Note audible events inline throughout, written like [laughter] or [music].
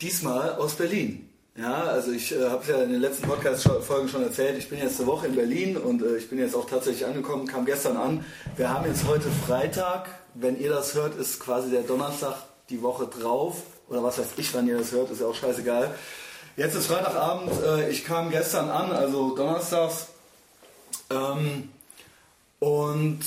diesmal aus Berlin. Ja, also ich äh, habe es ja in den letzten Podcast-Folgen schon erzählt, ich bin jetzt eine Woche in Berlin und äh, ich bin jetzt auch tatsächlich angekommen, kam gestern an. Wir haben jetzt heute Freitag, wenn ihr das hört, ist quasi der Donnerstag die Woche drauf. Oder was weiß ich, wann ihr das hört, ist ja auch scheißegal. Jetzt ist Freitagabend, äh, ich kam gestern an, also donnerstags. Ähm, und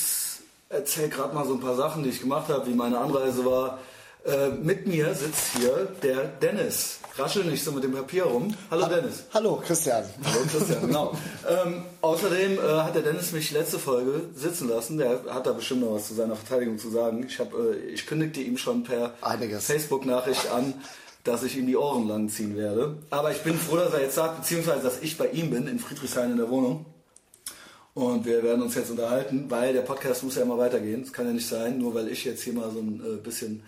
erzähle gerade mal so ein paar Sachen, die ich gemacht habe, wie meine Anreise war. Äh, mit mir sitzt hier der Dennis. Raschel nicht so mit dem Papier rum. Hallo Dennis. Hallo Christian. Hallo Christian, genau. ähm, außerdem äh, hat der Dennis mich letzte Folge sitzen lassen. Der hat da bestimmt noch was zu seiner Verteidigung zu sagen. Ich, hab, äh, ich kündigte ihm schon per Facebook-Nachricht an, dass ich ihm die Ohren lang ziehen werde. Aber ich bin froh, dass er jetzt sagt, beziehungsweise dass ich bei ihm bin, in Friedrichshain in der Wohnung. Und wir werden uns jetzt unterhalten, weil der Podcast muss ja immer weitergehen. Es kann ja nicht sein, nur weil ich jetzt hier mal so ein äh, bisschen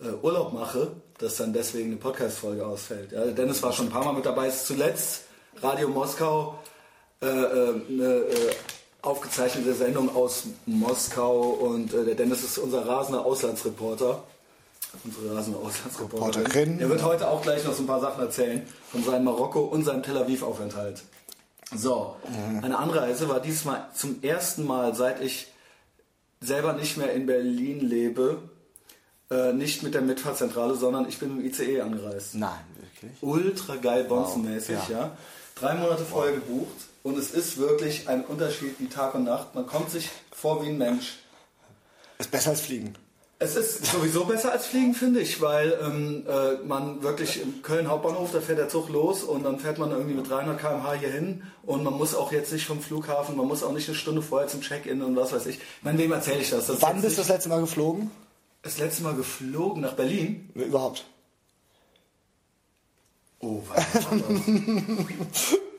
äh, Urlaub mache, dass dann deswegen eine Podcast-Folge ausfällt. Ja, Dennis war schon ein paar Mal mit dabei. Ist zuletzt Radio Moskau äh, äh, eine äh, aufgezeichnete Sendung aus Moskau und äh, der Dennis ist unser rasender Auslandsreporter. Unsere rasende Auslandsreporterin. Er wird heute auch gleich noch so ein paar Sachen erzählen von seinem Marokko und seinem Tel Aviv-Aufenthalt. So, eine Anreise war diesmal zum ersten Mal, seit ich selber nicht mehr in Berlin lebe, äh, nicht mit der Mitfahrzentrale, sondern ich bin dem ICE angereist. Nein, wirklich? Ultra geil, bonzenmäßig, wow. ja. ja. Drei Monate vorher wow. gebucht und es ist wirklich ein Unterschied wie Tag und Nacht. Man kommt sich vor wie ein Mensch. Ist besser als Fliegen. Es ist sowieso besser als Fliegen, finde ich, weil ähm, äh, man wirklich im Köln Hauptbahnhof, da fährt der Zug los und dann fährt man irgendwie mit 300 km/h hier hin und man muss auch jetzt nicht vom Flughafen, man muss auch nicht eine Stunde vorher zum Check-in und was weiß ich. Ich meine, wem erzähle ich das? das Wann bist du das letzte Mal geflogen? Das letzte Mal geflogen nach Berlin? Überhaupt. Oh? [laughs]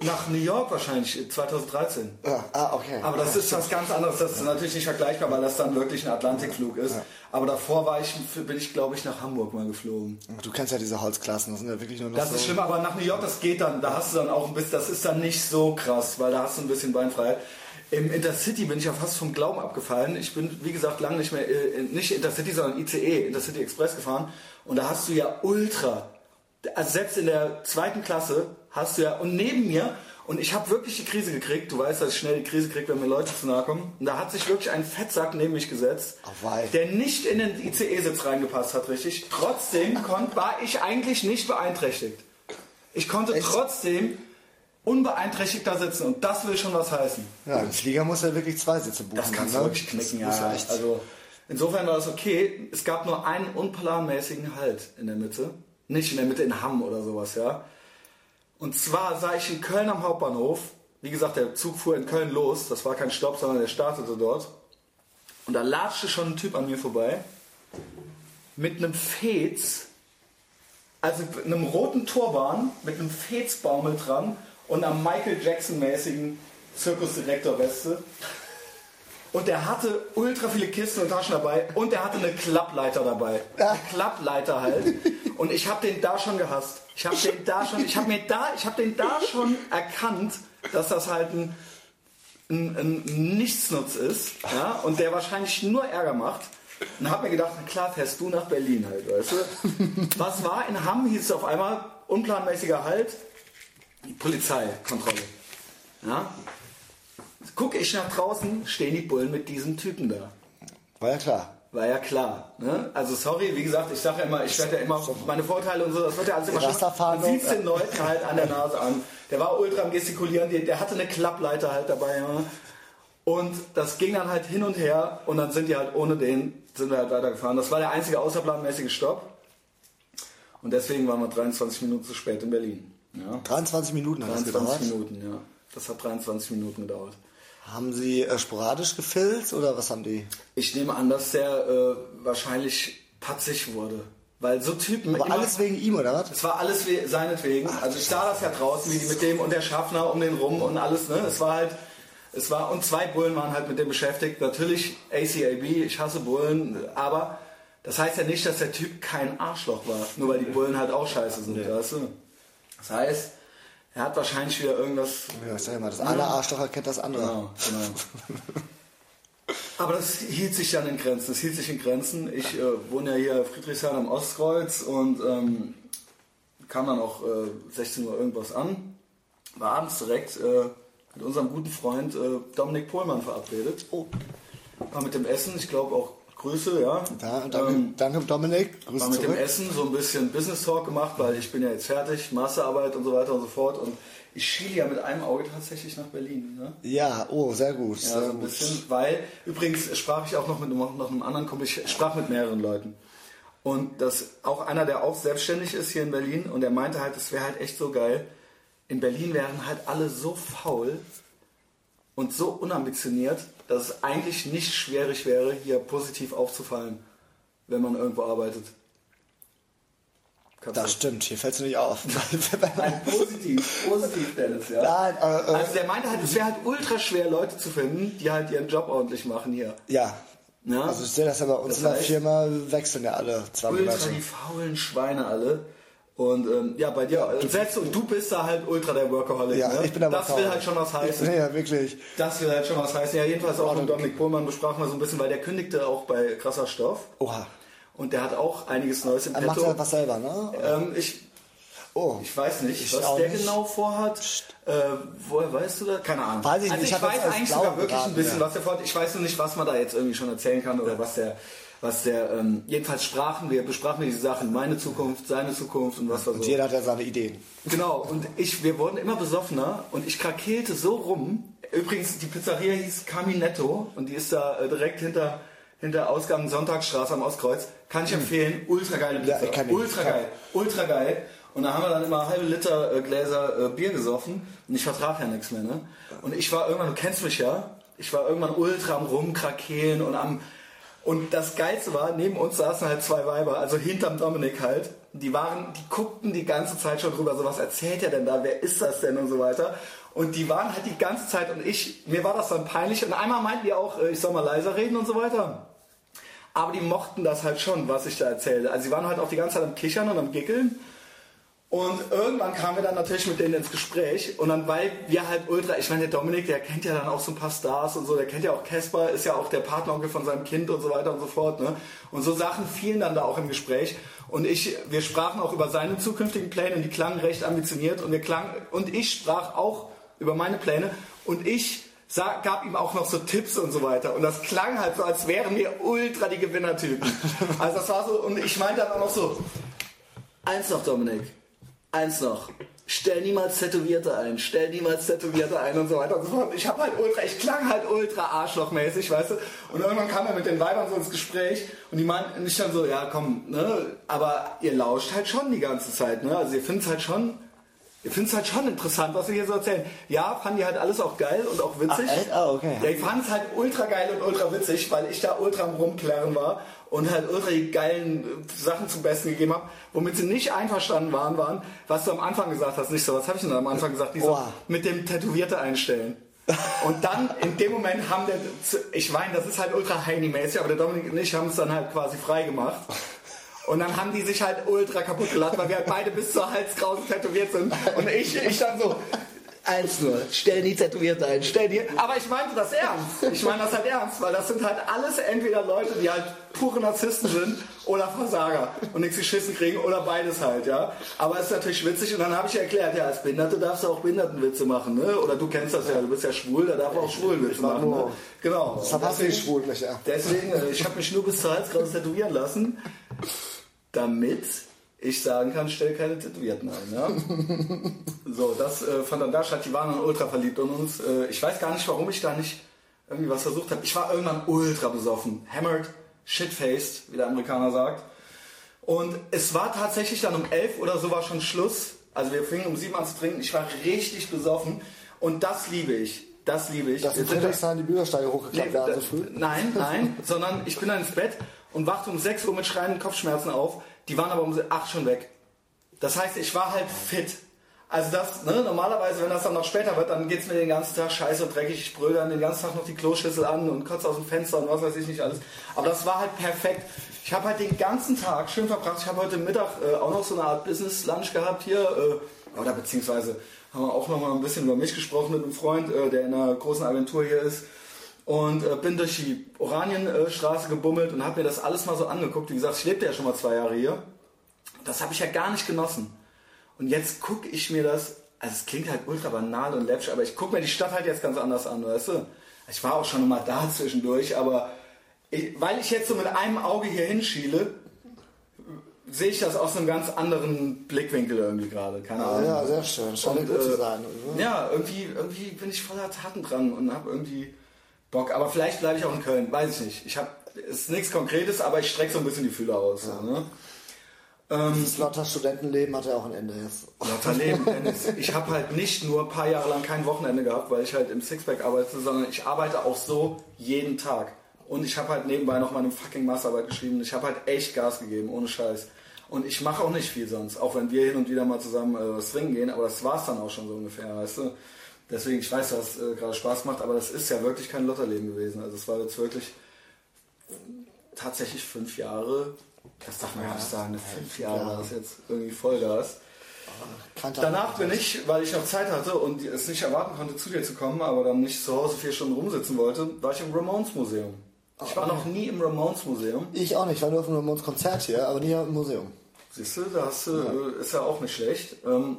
Nach New York wahrscheinlich, 2013. Ja, ah, okay. Aber das ist was ganz anderes. Das ist natürlich nicht vergleichbar, weil das dann wirklich ein Atlantikflug ist. Ja. Aber davor war ich, bin ich, glaube ich, nach Hamburg mal geflogen. Du kennst ja diese Holzklassen, das sind ja wirklich nur noch Das so ist schlimm, aber nach New York, das geht dann. Da hast du dann auch ein bisschen, das ist dann nicht so krass, weil da hast du ein bisschen Beinfreiheit. Im Intercity bin ich ja fast vom Glauben abgefallen. Ich bin, wie gesagt, lange nicht mehr, äh, nicht Intercity, sondern ICE, Intercity Express gefahren. Und da hast du ja ultra also selbst in der zweiten Klasse hast du ja, und neben mir, und ich habe wirklich die Krise gekriegt, du weißt, dass ich schnell die Krise kriege, wenn mir Leute zu nahe kommen, und da hat sich wirklich ein Fettsack neben mich gesetzt, oh, der nicht in den ICE-Sitz reingepasst hat, richtig. Trotzdem konnt, war ich eigentlich nicht beeinträchtigt. Ich konnte Echt? trotzdem unbeeinträchtigt da sitzen und das will schon was heißen. Ja, im Flieger muss er wirklich zwei Sitze buchen. Das kannst du ne? wirklich knicken, ja. Also, insofern war das okay. Es gab nur einen unplanmäßigen Halt in der Mitte. Nicht in der Mitte in Hamm oder sowas, ja. Und zwar sah ich in Köln am Hauptbahnhof, wie gesagt, der Zug fuhr in Köln los, das war kein Stopp, sondern der startete dort. Und da latschte schon ein Typ an mir vorbei mit einem Fez, also einem roten Turban mit einem Fezbaumel dran und einer Michael Jackson-mäßigen Zirkusdirektor-Weste. Und der hatte ultra viele Kisten und Taschen dabei und der hatte eine Klappleiter dabei. Eine [laughs] Klappleiter halt. Und ich habe den da schon gehasst. Ich habe den da schon, ich habe mir da, ich habe den da schon erkannt, dass das halt ein, ein, ein Nichtsnutz ist, ja, und der wahrscheinlich nur Ärger macht. Und habe mir gedacht, na klar, fährst du nach Berlin halt, weißt du? Was war in Hamm? Hieß es auf einmal unplanmäßiger Halt, Polizeikontrolle. Ja? Gucke ich nach draußen, stehen die Bullen mit diesem Typen da. War ja klar. War ja klar. Ne? Also sorry, wie gesagt, ich sage ja immer, ich werde ja immer meine Vorteile und so, das wird ja alles immer schon. Man sieht den Leuten halt an der Nase an. Der war ultra am Gestikulieren, der hatte eine Klappleiter halt dabei. Ja? Und das ging dann halt hin und her und dann sind die halt ohne den, sind wir halt weitergefahren. Das war der einzige außerplanmäßige Stopp. Und deswegen waren wir 23 Minuten zu spät in Berlin. Ja. 23 Minuten hat 23 das gedauert? Minuten, ja. Das hat 23 Minuten gedauert. Haben Sie äh, sporadisch gefilzt oder was haben die? Ich nehme an, dass der äh, wahrscheinlich patzig wurde. Weil so Typen. Aber alles wegen ihm, oder was? Es war alles seinetwegen. Ach, also ich sah das ja draußen, wie die mit dem und der Schaffner um den rum und alles, ne? Es war halt. Es war, und zwei Bullen waren halt mit dem beschäftigt. Natürlich ACAB, ich hasse Bullen, aber das heißt ja nicht, dass der Typ kein Arschloch war. Nur weil die Bullen halt auch scheiße sind, nee. weißt du? Das heißt, er hat wahrscheinlich wieder irgendwas. Ja, ich sag immer, das eine Arschloch erkennt das andere. Genau, genau. [laughs] Aber das hielt sich dann in Grenzen. Das hielt sich in Grenzen. Ich äh, wohne ja hier Friedrichshain am Ostkreuz und ähm, kam dann auch äh, 16 Uhr irgendwas an, war abends direkt äh, mit unserem guten Freund äh, Dominik Pohlmann verabredet. Oh. War mit dem Essen, ich glaube auch Grüße, ja. Da, danke, ähm, danke Dominik. Grüße war mit zurück. dem Essen so ein bisschen Business Talk gemacht, weil ich bin ja jetzt fertig, Masterarbeit und so weiter und so fort. Und ich schiele ja mit einem Auge tatsächlich nach Berlin. Ne? Ja, oh, sehr gut. Ja, sehr so ein gut. bisschen, weil übrigens sprach ich auch noch mit noch einem anderen Kumpel, ich sprach mit mehreren Leuten. Und das auch einer, der auch selbstständig ist hier in Berlin und der meinte halt, es wäre halt echt so geil. In Berlin wären halt alle so faul und so unambitioniert, dass es eigentlich nicht schwierig wäre, hier positiv aufzufallen, wenn man irgendwo arbeitet. Kannst das stimmt, hier fällt es nicht auf. [laughs] Nein, positiv, positiv, Dennis, ja. Nein, äh, äh, also der meinte halt, es wäre halt ultra schwer, Leute zu finden, die halt ihren Job ordentlich machen hier. Ja. ja? Also ich sehe das ja bei uns das in der Firma, wechseln ja alle zwei Ultra Monate. die faulen Schweine alle. Und ähm, ja, bei dir, du, selbst und du bist da halt ultra der Workaholic. Ja, ne? ich bin der Das will halt schon was heißen. [laughs] Ja, wirklich. Das will halt schon was heißen. Ja, jedenfalls auch mit Dominik Pohlmann besprachen wir so ein bisschen, weil der kündigte auch bei Krasser Stoff. Oha. Und der hat auch einiges Neues im er Petto. macht halt was selber, ne? Ähm, ich, oh. ich weiß nicht, ich was der nicht. genau vorhat. Äh, woher weißt du das? Keine Ahnung. Weiß ich also nicht. ich, ich weiß eigentlich sogar wirklich ein bisschen, ja. was er vorhat. Ich weiß nur nicht, was man da jetzt irgendwie schon erzählen kann oder ja. was der was der, ähm, jedenfalls sprachen wir, besprachen wir diese Sachen, meine Zukunft, seine Zukunft und was war so. Und jeder hat ja seine Ideen. Genau, und ich, wir wurden immer besoffener und ich krakeelte so rum. Übrigens, die Pizzeria hieß Caminetto und die ist da äh, direkt hinter, hinter Ausgang Sonntagsstraße am Ostkreuz. Kann ich hm. empfehlen, ultra geile Pizza. Ja, kann ultra geil, ultra geil. Und da haben wir dann immer halbe Liter äh, Gläser äh, Bier gesoffen und ich vertrag ja nichts mehr. Ne? Und ich war irgendwann, du kennst mich ja, ich war irgendwann ultra am Rumkrakehlen und am und das Geilste war, neben uns saßen halt zwei Weiber, also hinterm Dominik halt. Die waren, die guckten die ganze Zeit schon drüber, so was erzählt er denn da, wer ist das denn und so weiter. Und die waren halt die ganze Zeit und ich, mir war das dann peinlich. Und einmal meinten die auch, äh, ich soll mal leiser reden und so weiter. Aber die mochten das halt schon, was ich da erzählte. Also sie waren halt auch die ganze Zeit am Kichern und am Gickeln. Und irgendwann kamen wir dann natürlich mit denen ins Gespräch und dann, weil wir halt ultra, ich meine, der Dominik, der kennt ja dann auch so ein paar Stars und so, der kennt ja auch Casper, ist ja auch der Partneronkel von seinem Kind und so weiter und so fort, ne? Und so Sachen fielen dann da auch im Gespräch und ich, wir sprachen auch über seine zukünftigen Pläne und die klangen recht ambitioniert und wir klangen, und ich sprach auch über meine Pläne und ich sag, gab ihm auch noch so Tipps und so weiter. Und das klang halt so, als wären wir ultra die Gewinnertypen. Also das war so, und ich meinte dann auch noch so, eins noch, Dominik, eins noch. Stell niemals Tätowierte ein, stell niemals Tätowierte ein und so weiter und so fort. Ich habe halt ultra, ich klang halt ultra arschlochmäßig, weißt du. Und irgendwann kam er mit den Weibern so ins Gespräch und die meinten nicht dann so, ja komm, ne, aber ihr lauscht halt schon die ganze Zeit, ne. Also ihr findet halt schon, ihr findet es halt schon interessant, was wir hier so erzählen. Ja, fanden die halt alles auch geil und auch witzig. Ah, okay. Ja, ich fand es halt ultra geil und ultra witzig, weil ich da ultra am Rumklären war und halt ultra die geilen äh, Sachen zum Besten gegeben habe, womit sie nicht einverstanden waren, waren, was du am Anfang gesagt hast. Nicht so, was habe ich denn am Anfang gesagt? Die so, mit dem Tätowierte einstellen. [laughs] Und dann in dem Moment haben der, ich meine, das ist halt ultra heini-mäßig, aber der Dominik und ich haben es dann halt quasi frei gemacht. Und dann haben die sich halt ultra kaputt gelacht, weil wir halt beide bis zur Halskrause tätowiert sind. Und ich, ich dann so, Eins nur, stell die Tätowierte ein, stell die. Aber ich meinte das ernst. Ich meine das halt ernst, weil das sind halt alles entweder Leute, die halt pure Narzissten sind oder Versager und nichts geschissen kriegen oder beides halt, ja. Aber es ist natürlich witzig und dann habe ich erklärt, ja, als Behinderte darfst du auch Behindertenwitze machen, ne? Oder du kennst das ja, du bist ja schwul, da darf man auch Schwulenwitze machen. Ne? Genau. Das verpasst ich schwul, ja. Deswegen, äh, ich habe mich nur bis zur Halskrause tätowieren lassen, damit ich sagen kann, stell keine Tätowierten ein. Ja? [laughs] so, das äh, fand dann da statt. Die waren dann ultra verliebt in uns. Äh, ich weiß gar nicht, warum ich da nicht irgendwie was versucht habe. Ich war irgendwann ultra besoffen. Hammered, shitfaced, wie der Amerikaner sagt. Und es war tatsächlich dann um elf oder so war schon Schluss. Also wir fingen um sieben an zu trinken. Ich war richtig besoffen. Und das liebe ich. Das liebe ich. Dass in Friedrichshain die Bürgersteige hochgeklappt werden so früh? Nein, nein, sondern ich bin dann ins Bett und wachte um 6 Uhr mit schreienden Kopfschmerzen auf. Die waren aber um 8 schon weg. Das heißt, ich war halt fit. Also das, ne, normalerweise, wenn das dann noch später wird, dann geht es mir den ganzen Tag scheiße und dreckig. Ich brülle dann den ganzen Tag noch die Kloschüssel an und kotze aus dem Fenster und was weiß ich nicht alles. Aber das war halt perfekt. Ich habe halt den ganzen Tag schön verbracht. Ich habe heute Mittag äh, auch noch so eine Art Business Lunch gehabt hier. Äh, oder beziehungsweise haben wir auch noch mal ein bisschen über mich gesprochen mit einem Freund, äh, der in einer großen Agentur hier ist und äh, bin durch die Oranienstraße gebummelt und habe mir das alles mal so angeguckt. Wie gesagt, ich lebte ja schon mal zwei Jahre hier. Das habe ich ja gar nicht genossen. Und jetzt gucke ich mir das, also es klingt halt ultra banal und läppisch, aber ich gucke mir die Stadt halt jetzt ganz anders an, weißt du? Ich war auch schon mal da zwischendurch, aber ich, weil ich jetzt so mit einem Auge hier hinschiele, sehe ich das aus einem ganz anderen Blickwinkel irgendwie gerade. Keine Ahnung. Ja, sehr schön. Scheint gut zu sein. Ja, irgendwie, irgendwie bin ich voller Taten dran und habe irgendwie Bock. Aber vielleicht bleibe ich auch in Köln, weiß ich nicht. Ich habe ist nichts Konkretes, aber ich strecke so ein bisschen die Fühler aus. Ja. Ne? Ähm, das Lotter Studentenleben hat ja auch ein Ende jetzt. Lotter Leben, Dennis. Ich habe halt nicht nur ein paar Jahre lang kein Wochenende gehabt, weil ich halt im Sixpack arbeite, sondern ich arbeite auch so jeden Tag. Und ich habe halt nebenbei noch meine fucking Masterarbeit geschrieben. Ich habe halt echt Gas gegeben, ohne Scheiß. Und ich mache auch nicht viel sonst, auch wenn wir hin und wieder mal zusammen äh, swingen gehen, aber das war es dann auch schon so ungefähr, weißt du. Deswegen, ich weiß, dass es äh, gerade Spaß macht, aber das ist ja wirklich kein Lotterleben gewesen. Also es war jetzt wirklich tatsächlich fünf Jahre, das darf man ja nicht sagen, fünf Jahre war das jetzt irgendwie Vollgas. Danach bin ich, weil ich noch Zeit hatte und es nicht erwarten konnte, zu dir zu kommen, aber dann nicht zu Hause vier Stunden rumsitzen wollte, war ich im Ramones Museum. Ich war noch nie im Ramones Museum. Ich auch nicht, ich war nur auf einem Ramones Konzert hier, aber nie im Museum. Siehst du, da hast du, ja. ist ja auch nicht schlecht. Ähm,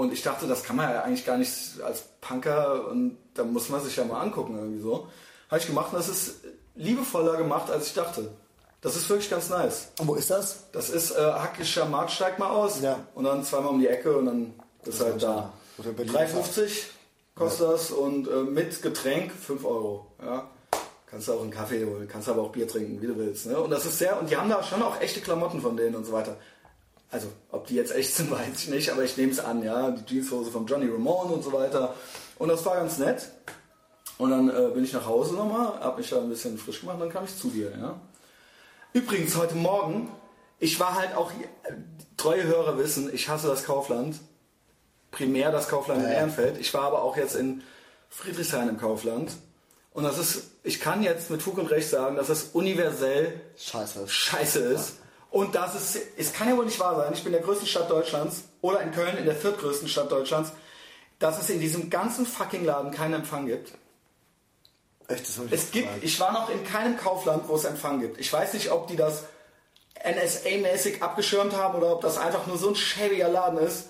und ich dachte, das kann man ja eigentlich gar nicht als Punker und da muss man sich ja mal angucken irgendwie so. Habe ich gemacht und das ist liebevoller gemacht, als ich dachte. Das ist wirklich ganz nice. Und wo ist das? Das ist äh, Hackischer Markt, steigt mal aus. Ja. Und dann zweimal um die Ecke und dann ist halt da. 3,50 kostet ja. das und äh, mit Getränk 5 Euro. Ja. Kannst du auch einen Kaffee holen, kannst aber auch Bier trinken, wie du willst. Ne? Und das ist sehr, und die haben da schon auch echte Klamotten von denen und so weiter. Also, ob die jetzt echt [laughs] sind, weiß ich nicht, aber ich nehme es an, ja. Die Jeanshose von Johnny Ramone und so weiter. Und das war ganz nett. Und dann äh, bin ich nach Hause nochmal, habe mich da ein bisschen frisch gemacht und dann kam ich zu dir, ja. Übrigens, heute Morgen, ich war halt auch, treue Hörer wissen, ich hasse das Kaufland. Primär das Kaufland ja. in Ehrenfeld. Ich war aber auch jetzt in Friedrichshain im Kaufland. Und das ist, ich kann jetzt mit Fug und Recht sagen, dass das universell scheiße, scheiße ist. Ja. Und das ist, es kann ja wohl nicht wahr sein. Ich bin in der größten Stadt Deutschlands oder in Köln in der viertgrößten Stadt Deutschlands, dass es in diesem ganzen fucking Laden keinen Empfang gibt. Echt, das ich es gibt, ich war noch in keinem Kaufland, wo es Empfang gibt. Ich weiß nicht, ob die das NSA-mäßig abgeschirmt haben oder ob das einfach nur so ein schäbiger Laden ist.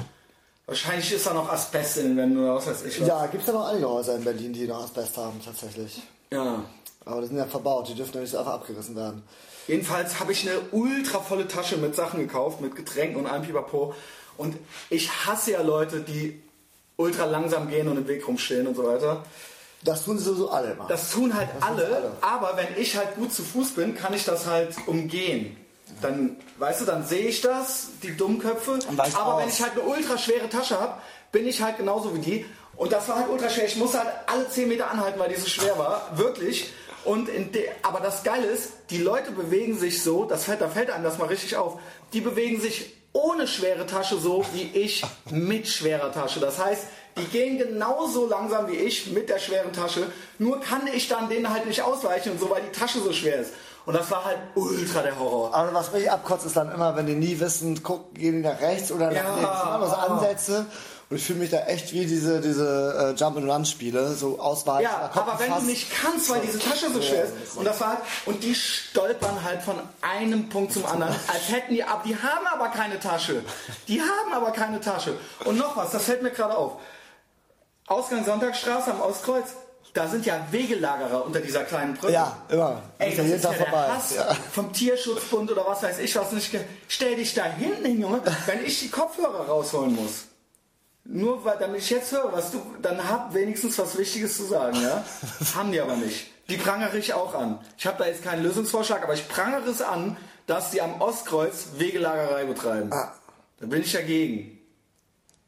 Wahrscheinlich ist da noch Asbest in den Wänden oder was weiß ich. Was. Ja, gibt es ja noch einige Häuser in Berlin, die noch Asbest haben, tatsächlich. Ja. Aber die sind ja verbaut, die dürfen ja nicht so einfach abgerissen werden. Jedenfalls habe ich eine ultra volle Tasche mit Sachen gekauft, mit Getränken und allem Pipapo. Und ich hasse ja Leute, die ultra langsam gehen und im Weg rumstehen und so weiter. Das tun sie sowieso alle mal. Das tun halt das alle, alle, aber wenn ich halt gut zu Fuß bin, kann ich das halt umgehen. Dann, weißt du, dann sehe ich das, die Dummköpfe. Aber wenn ich halt eine ultra schwere Tasche habe, bin ich halt genauso wie die. Und das war halt ultra schwer. Ich musste halt alle 10 Meter anhalten, weil die so schwer war. Wirklich. Und aber das Geile ist, die Leute bewegen sich so, das fällt, da fällt einem das mal richtig auf, die bewegen sich ohne schwere Tasche so wie ich mit schwerer Tasche. Das heißt, die gehen genauso langsam wie ich mit der schweren Tasche, nur kann ich dann denen halt nicht ausweichen und so, weil die Tasche so schwer ist. Und das war halt ultra der Horror. Aber was mich abkotzt, ist dann immer, wenn die nie wissen, gucken, gehen die nach rechts oder nach ja. links. Also Ansätze. Und ich fühle mich da echt wie diese, diese äh, Jump-and-Run-Spiele, so ausweichen. Ja, aber wenn du nicht kannst, weil diese Tasche so schwer ist, und das war halt, und die stolpern halt von einem Punkt zum anderen, als hätten die, aber die haben aber keine Tasche. Die haben aber keine Tasche. Und noch was, das fällt mir gerade auf. Ausgang Sonntagsstraße am Ostkreuz, da sind ja Wegelagerer unter dieser kleinen Brücke. Ja, immer. Ey, das ist ja der vorbei. Hass ja. vom Tierschutzbund oder was weiß ich was nicht. Stell dich da hinten hin, Junge, wenn ich die Kopfhörer rausholen muss. Nur weil, damit ich jetzt höre, was du, dann hab wenigstens was Wichtiges zu sagen, ja? [laughs] Haben die aber nicht. Die prangere ich auch an. Ich habe da jetzt keinen Lösungsvorschlag, aber ich prangere es an, dass die am Ostkreuz Wegelagerei betreiben. Ah. Da bin ich dagegen.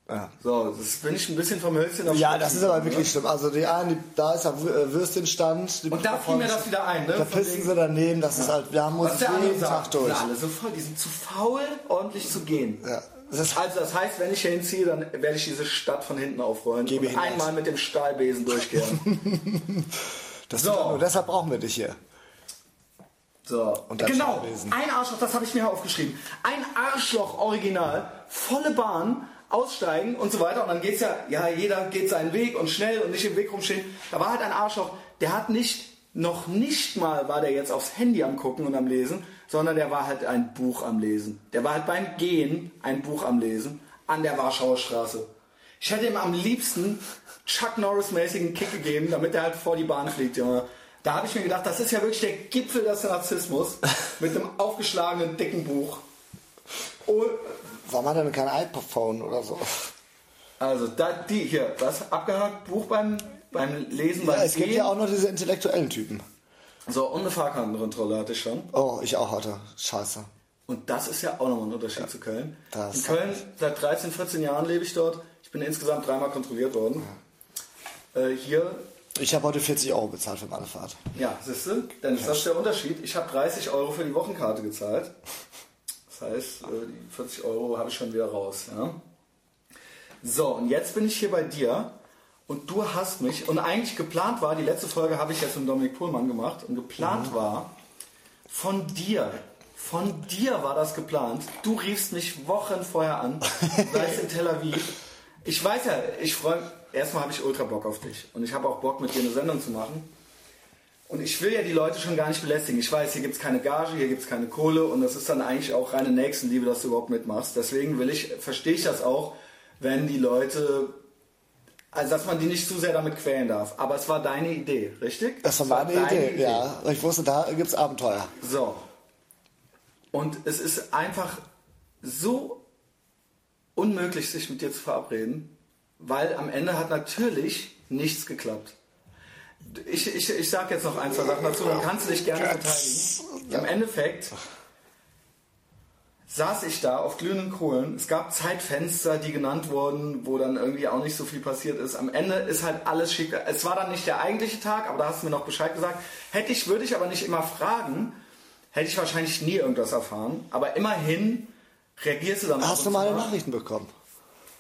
Ja. So, das bin ich ein bisschen vom Hölzchen auf Ja, das ist aber wirklich schlimm. Also die einen, da ist ja äh, Würstchenstand. Und da fiel mir das wieder ein, ne? Da pissen sie daneben, das ja. ist halt, wir haben uns jeden Tag durch. Alle so voll, die sind zu faul, ordentlich zu gehen. Ja. Das also das heißt, wenn ich hier hinziehe, dann werde ich diese Stadt von hinten aufrollen Gebe und einmal mit dem Stahlbesen durchgehen. [laughs] das so. Nur, deshalb brauchen wir dich hier. So. genau, ein Arschloch, das habe ich mir aufgeschrieben. Ein Arschloch original, volle Bahn, aussteigen und so weiter. Und dann geht es ja, ja, jeder geht seinen Weg und schnell und nicht im Weg rumstehen. Da war halt ein Arschloch, der hat nicht, noch nicht mal war der jetzt aufs Handy am gucken und am Lesen, sondern der war halt ein Buch am Lesen. Der war halt beim Gehen ein Buch am Lesen. an der Warschauer Straße. Ich hätte ihm am liebsten Chuck Norris-mäßigen Kick gegeben, damit er halt vor die Bahn fliegt, Junge. Da habe ich mir gedacht, das ist ja wirklich der Gipfel des Narzissmus [laughs] mit einem aufgeschlagenen, dicken Buch. Oh, Warum hat er denn kein iPhone oder so? Also, da, die hier, was? Abgehakt, Buch beim, beim Lesen, beim ja, Es Gehen. gibt ja auch noch diese intellektuellen Typen. So, und eine Fahrkartenkontrolle hatte ich schon. Oh, ich auch hatte. Scheiße. Und das ist ja auch nochmal ein Unterschied ja. zu Köln. Das In Köln, seit 13, 14 Jahren lebe ich dort. Ich bin insgesamt dreimal kontrolliert worden. Ja. Äh, hier. Ich habe heute 40 Euro bezahlt für meine Fahrt. Ja, siehst du? Denn das ist der Unterschied. Ich habe 30 Euro für die Wochenkarte gezahlt. Das heißt, äh, die 40 Euro habe ich schon wieder raus. Ja? So, und jetzt bin ich hier bei dir und du hast mich, und eigentlich geplant war, die letzte Folge habe ich jetzt mit Dominik Pohlmann gemacht, und geplant mhm. war, von dir, von dir war das geplant. Du riefst mich Wochen vorher an, [laughs] seist in Tel Aviv. Ich weiß ja, ich freue erstmal habe ich ultra Bock auf dich und ich habe auch Bock mit dir eine Sendung zu machen. Und ich will ja die Leute schon gar nicht belästigen. Ich weiß, hier gibt es keine Gage, hier gibt es keine Kohle und das ist dann eigentlich auch reine Nächstenliebe, dass du überhaupt mitmachst. Deswegen will ich, verstehe ich das auch, wenn die Leute, also dass man die nicht zu sehr damit quälen darf. Aber es war deine Idee, richtig? Das war meine war Idee, Idee, ja. Ich wusste, da gibt es Abenteuer. So. Und es ist einfach so unmöglich, sich mit dir zu verabreden, weil am Ende hat natürlich nichts geklappt. Ich, ich, ich sage jetzt noch ein, zwei Sachen dazu, dann kannst du dich gerne verteidigen. Im Endeffekt saß ich da auf glühenden Kohlen. Es gab Zeitfenster, die genannt wurden, wo dann irgendwie auch nicht so viel passiert ist. Am Ende ist halt alles schick. Es war dann nicht der eigentliche Tag, aber da hast du mir noch Bescheid gesagt. Hätte ich, würde ich aber nicht immer fragen, hätte ich wahrscheinlich nie irgendwas erfahren. Aber immerhin reagierst du dann. Hast du mal Nachrichten bekommen?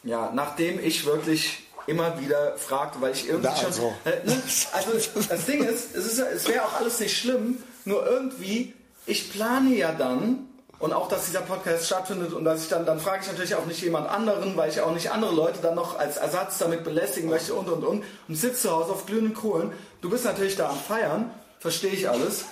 Ja, nachdem ich wirklich immer wieder fragte, weil ich irgendwie schon. Also. Äh, ne? also das Ding ist, es, ist, es wäre auch alles nicht schlimm, nur irgendwie, ich plane ja dann und auch, dass dieser Podcast stattfindet und dass ich dann, dann frage ich natürlich auch nicht jemand anderen, weil ich auch nicht andere Leute dann noch als Ersatz damit belästigen möchte und und und und sitze zu Hause auf glühenden Kohlen. Du bist natürlich da am Feiern, verstehe ich alles.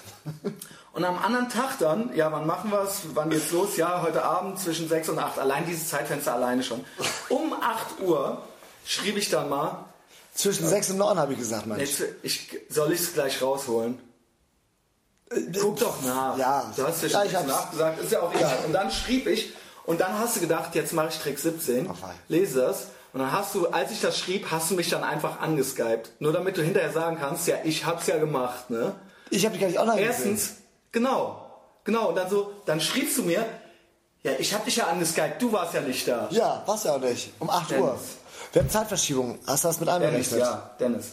Und am anderen Tag dann, ja, wann machen wir es? Wann geht's los? Ja, heute Abend zwischen 6 und 8. Allein dieses Zeitfenster alleine schon. Um 8 Uhr schrieb ich dann mal. Zwischen 6 und 9 habe ich gesagt, meinst ich, Soll ich es gleich rausholen? Guck doch nach. Ja. Du hast ja schon nachgesagt, ist ja auch egal. Und dann schrieb ich, und dann hast du gedacht, jetzt mache ich Trick 17, Ach, lese das. Und dann hast du, als ich das schrieb, hast du mich dann einfach angeskypt. Nur damit du hinterher sagen kannst, ja, ich hab's ja gemacht, ne? Ich hab dich gar nicht online Erstens, gesehen. genau, genau. Und dann so, dann schriebst du mir, ja, ich hab dich ja angeskypt, du warst ja nicht da. Ja, warst ja auch nicht. Um 8 Uhr. Wir haben Zeitverschiebung. Hast du das mit einberechnet? Ja, Dennis.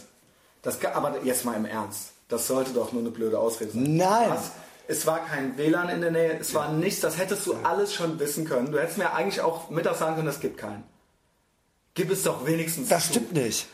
Das, aber jetzt mal im Ernst. Das sollte doch nur eine blöde Ausrede sein. Nein. Was? Es war kein WLAN in der Nähe, es war nichts, das hättest du alles schon wissen können. Du hättest mir eigentlich auch mittags sagen können, es gibt keinen. Gib es doch wenigstens Das zu. stimmt nicht.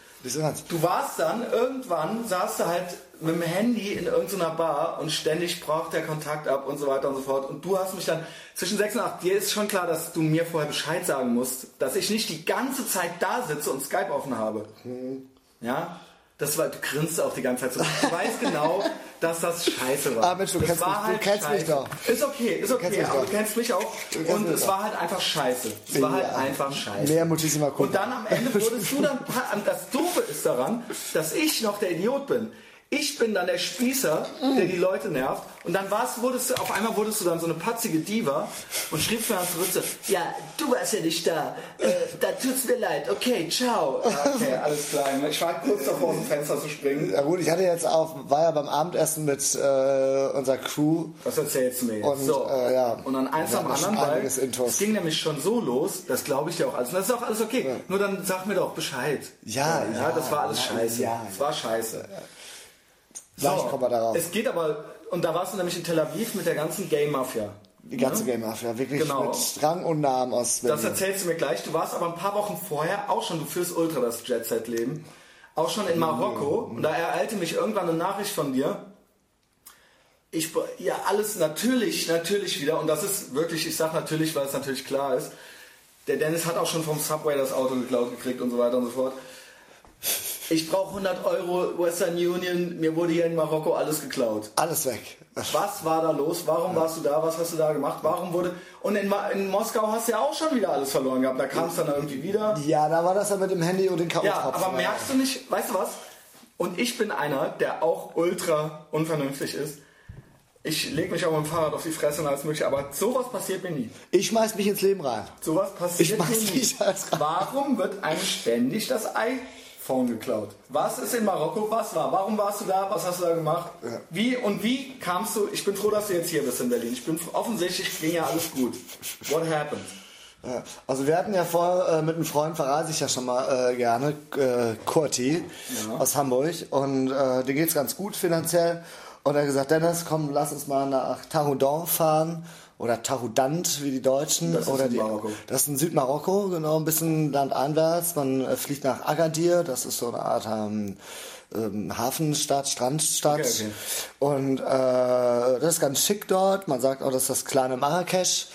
Du warst dann, irgendwann saß du halt mit dem Handy in irgendeiner Bar und ständig braucht der Kontakt ab und so weiter und so fort. Und du hast mich dann zwischen 6 und 8, dir ist schon klar, dass du mir vorher Bescheid sagen musst, dass ich nicht die ganze Zeit da sitze und Skype offen habe. Mhm. Ja? Das war, du grinst auch die ganze Zeit so. Du weißt genau, dass das scheiße war. Ah, Mensch, du das kennst, mich, halt du kennst mich doch. Ist okay, ist okay, du aber du kennst mich auch. Und es war halt einfach scheiße. Es war halt einfach scheiße. Mehr Muttissima Und dann am Ende wurdest du dann, [laughs] das Doofe ist daran, dass ich noch der Idiot bin. Ich bin dann der Spießer, der die Leute nervt. Und dann warst, wurdest du, auf einmal wurdest du dann so eine patzige Diva und schriebst mir dann zurück, so, ja, du warst ja nicht da. Äh, da tut's mir leid. Okay, ciao. [laughs] Okay, alles klar. Ich war kurz davor, aus dem Fenster zu springen. Ja gut, ich hatte jetzt auch, war ja beim Abendessen mit äh, unserer Crew. Was erzählst du mir jetzt? Und, so. Äh, ja, und dann eins am anderen, weil es ging nämlich schon so los, das glaube ich dir auch alles. Und das ist auch alles okay. Ja. Nur dann sag mir doch Bescheid. Ja, ja. ja das war alles scheiße. Ja, das war scheiße. Gleich so, kommen wir darauf. Es geht aber, und da warst du nämlich in Tel Aviv mit der ganzen Game Mafia. Die ganze ja? Game Mafia, wirklich genau. mit Rang und Namen aus Berlin. Das erzählst du mir gleich. Du warst aber ein paar Wochen vorher auch schon, du führst ultra das Jet-Set-Leben, auch schon in Marokko. Mhm. Und da ereilte mich irgendwann eine Nachricht von dir. Ich, ja, alles natürlich, natürlich wieder. Und das ist wirklich, ich sag natürlich, weil es natürlich klar ist. Der Dennis hat auch schon vom Subway das Auto geklaut gekriegt und so weiter und so fort. Ich brauche 100 Euro Western Union, mir wurde hier in Marokko alles geklaut. Alles weg. Was war da los? Warum ja. warst du da? Was hast du da gemacht? Warum wurde... Und in, in Moskau hast du ja auch schon wieder alles verloren gehabt. Da kam es dann irgendwie wieder. Ja, da war das ja mit dem Handy und den K.O. Ja, aber merkst du nicht, weißt du was? Und ich bin einer, der auch ultra unvernünftig ist. Ich lege mich auch mit dem Fahrrad auf die Fresse und alles mögliche, aber sowas passiert mir nie. Ich schmeiß mich ins Leben rein. Sowas passiert ich mir nie. Warum wird einem ständig das iPhone geklaut? Was ist in Marokko? Was war? Warum warst du da? Was hast du da gemacht? Ja. Wie und wie kamst du? Ich bin froh, dass du jetzt hier bist in Berlin. Ich bin offensichtlich ging ja alles gut. What happened? Ja, also wir hatten ja vor, äh, mit einem Freund verreise ich ja schon mal äh, gerne, äh, Kurti ja. aus Hamburg und äh, dir geht es ganz gut finanziell und er hat gesagt, Dennis, komm, lass uns mal nach Tahudan fahren oder Tahudant wie die Deutschen. Das oder ist in Marokko. Das ist in Südmarokko, genau, ein bisschen landeinwärts. Man äh, fliegt nach Agadir, das ist so eine Art ähm, ähm, Hafenstadt, Strandstadt. Okay, okay. Und äh, das ist ganz schick dort. Man sagt auch, das ist das kleine Marrakesch.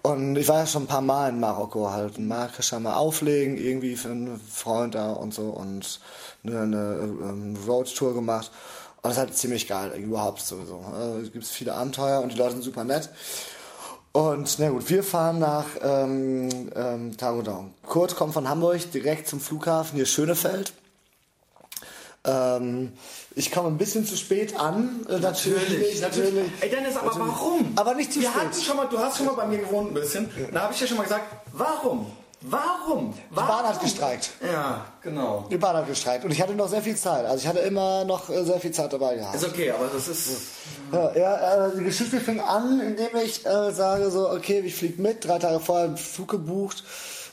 Und ich war ja schon ein paar Mal in Marokko halt. In Marrakesch wir auflegen, irgendwie für einen Freund da und so und eine, eine ähm, Roadtour gemacht. Und das ist halt ziemlich geil, überhaupt sowieso. Also, es gibt viele Abenteuer und die Leute sind super nett. Und na gut, wir fahren nach ähm, ähm, Tagodong. Kurt kommt von Hamburg direkt zum Flughafen hier Schönefeld. Ähm, ich komme ein bisschen zu spät an, äh, natürlich. Natürlich, natürlich. Ey Dennis, aber natürlich. warum? Aber nicht zu Wir spät. Hatten schon mal, du hast schon mal bei mir gewohnt ein bisschen. Da habe ich dir schon mal gesagt, warum? Warum? Die Bahn hat gestreikt. Ja, genau. Die Bahn hat gestreikt. Und ich hatte noch sehr viel Zeit. Also ich hatte immer noch äh, sehr viel Zeit dabei gehabt. Ist okay, aber das ist... Ja, ja äh, die Geschichte fing an, indem ich äh, sage so, okay, ich fliege mit. Drei Tage vorher einen Flug gebucht.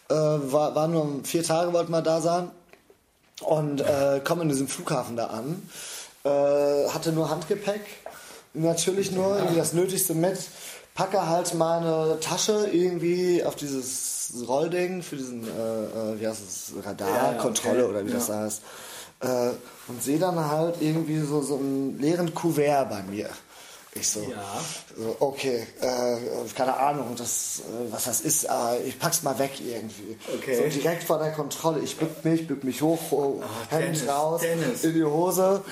Äh, war, war nur vier Tage, wollten wir da sein und äh, komme in diesem Flughafen da an. Äh, hatte nur Handgepäck, natürlich nur das Nötigste mit. Packe halt meine Tasche irgendwie auf dieses Rollding für diesen, äh, äh wie heißt es, Radarkontrolle ja, okay. oder wie ja. das heißt. Äh, und sehe dann halt irgendwie so, so einen leeren Kuvert bei mir. Ich so, ja. so okay, äh, keine Ahnung, das, äh, was das ist, aber ich pack's mal weg irgendwie. Okay. So direkt vor der Kontrolle. Ich bück mich, bück mich hoch, oh, ah, Hemd raus, Dennis. in die Hose,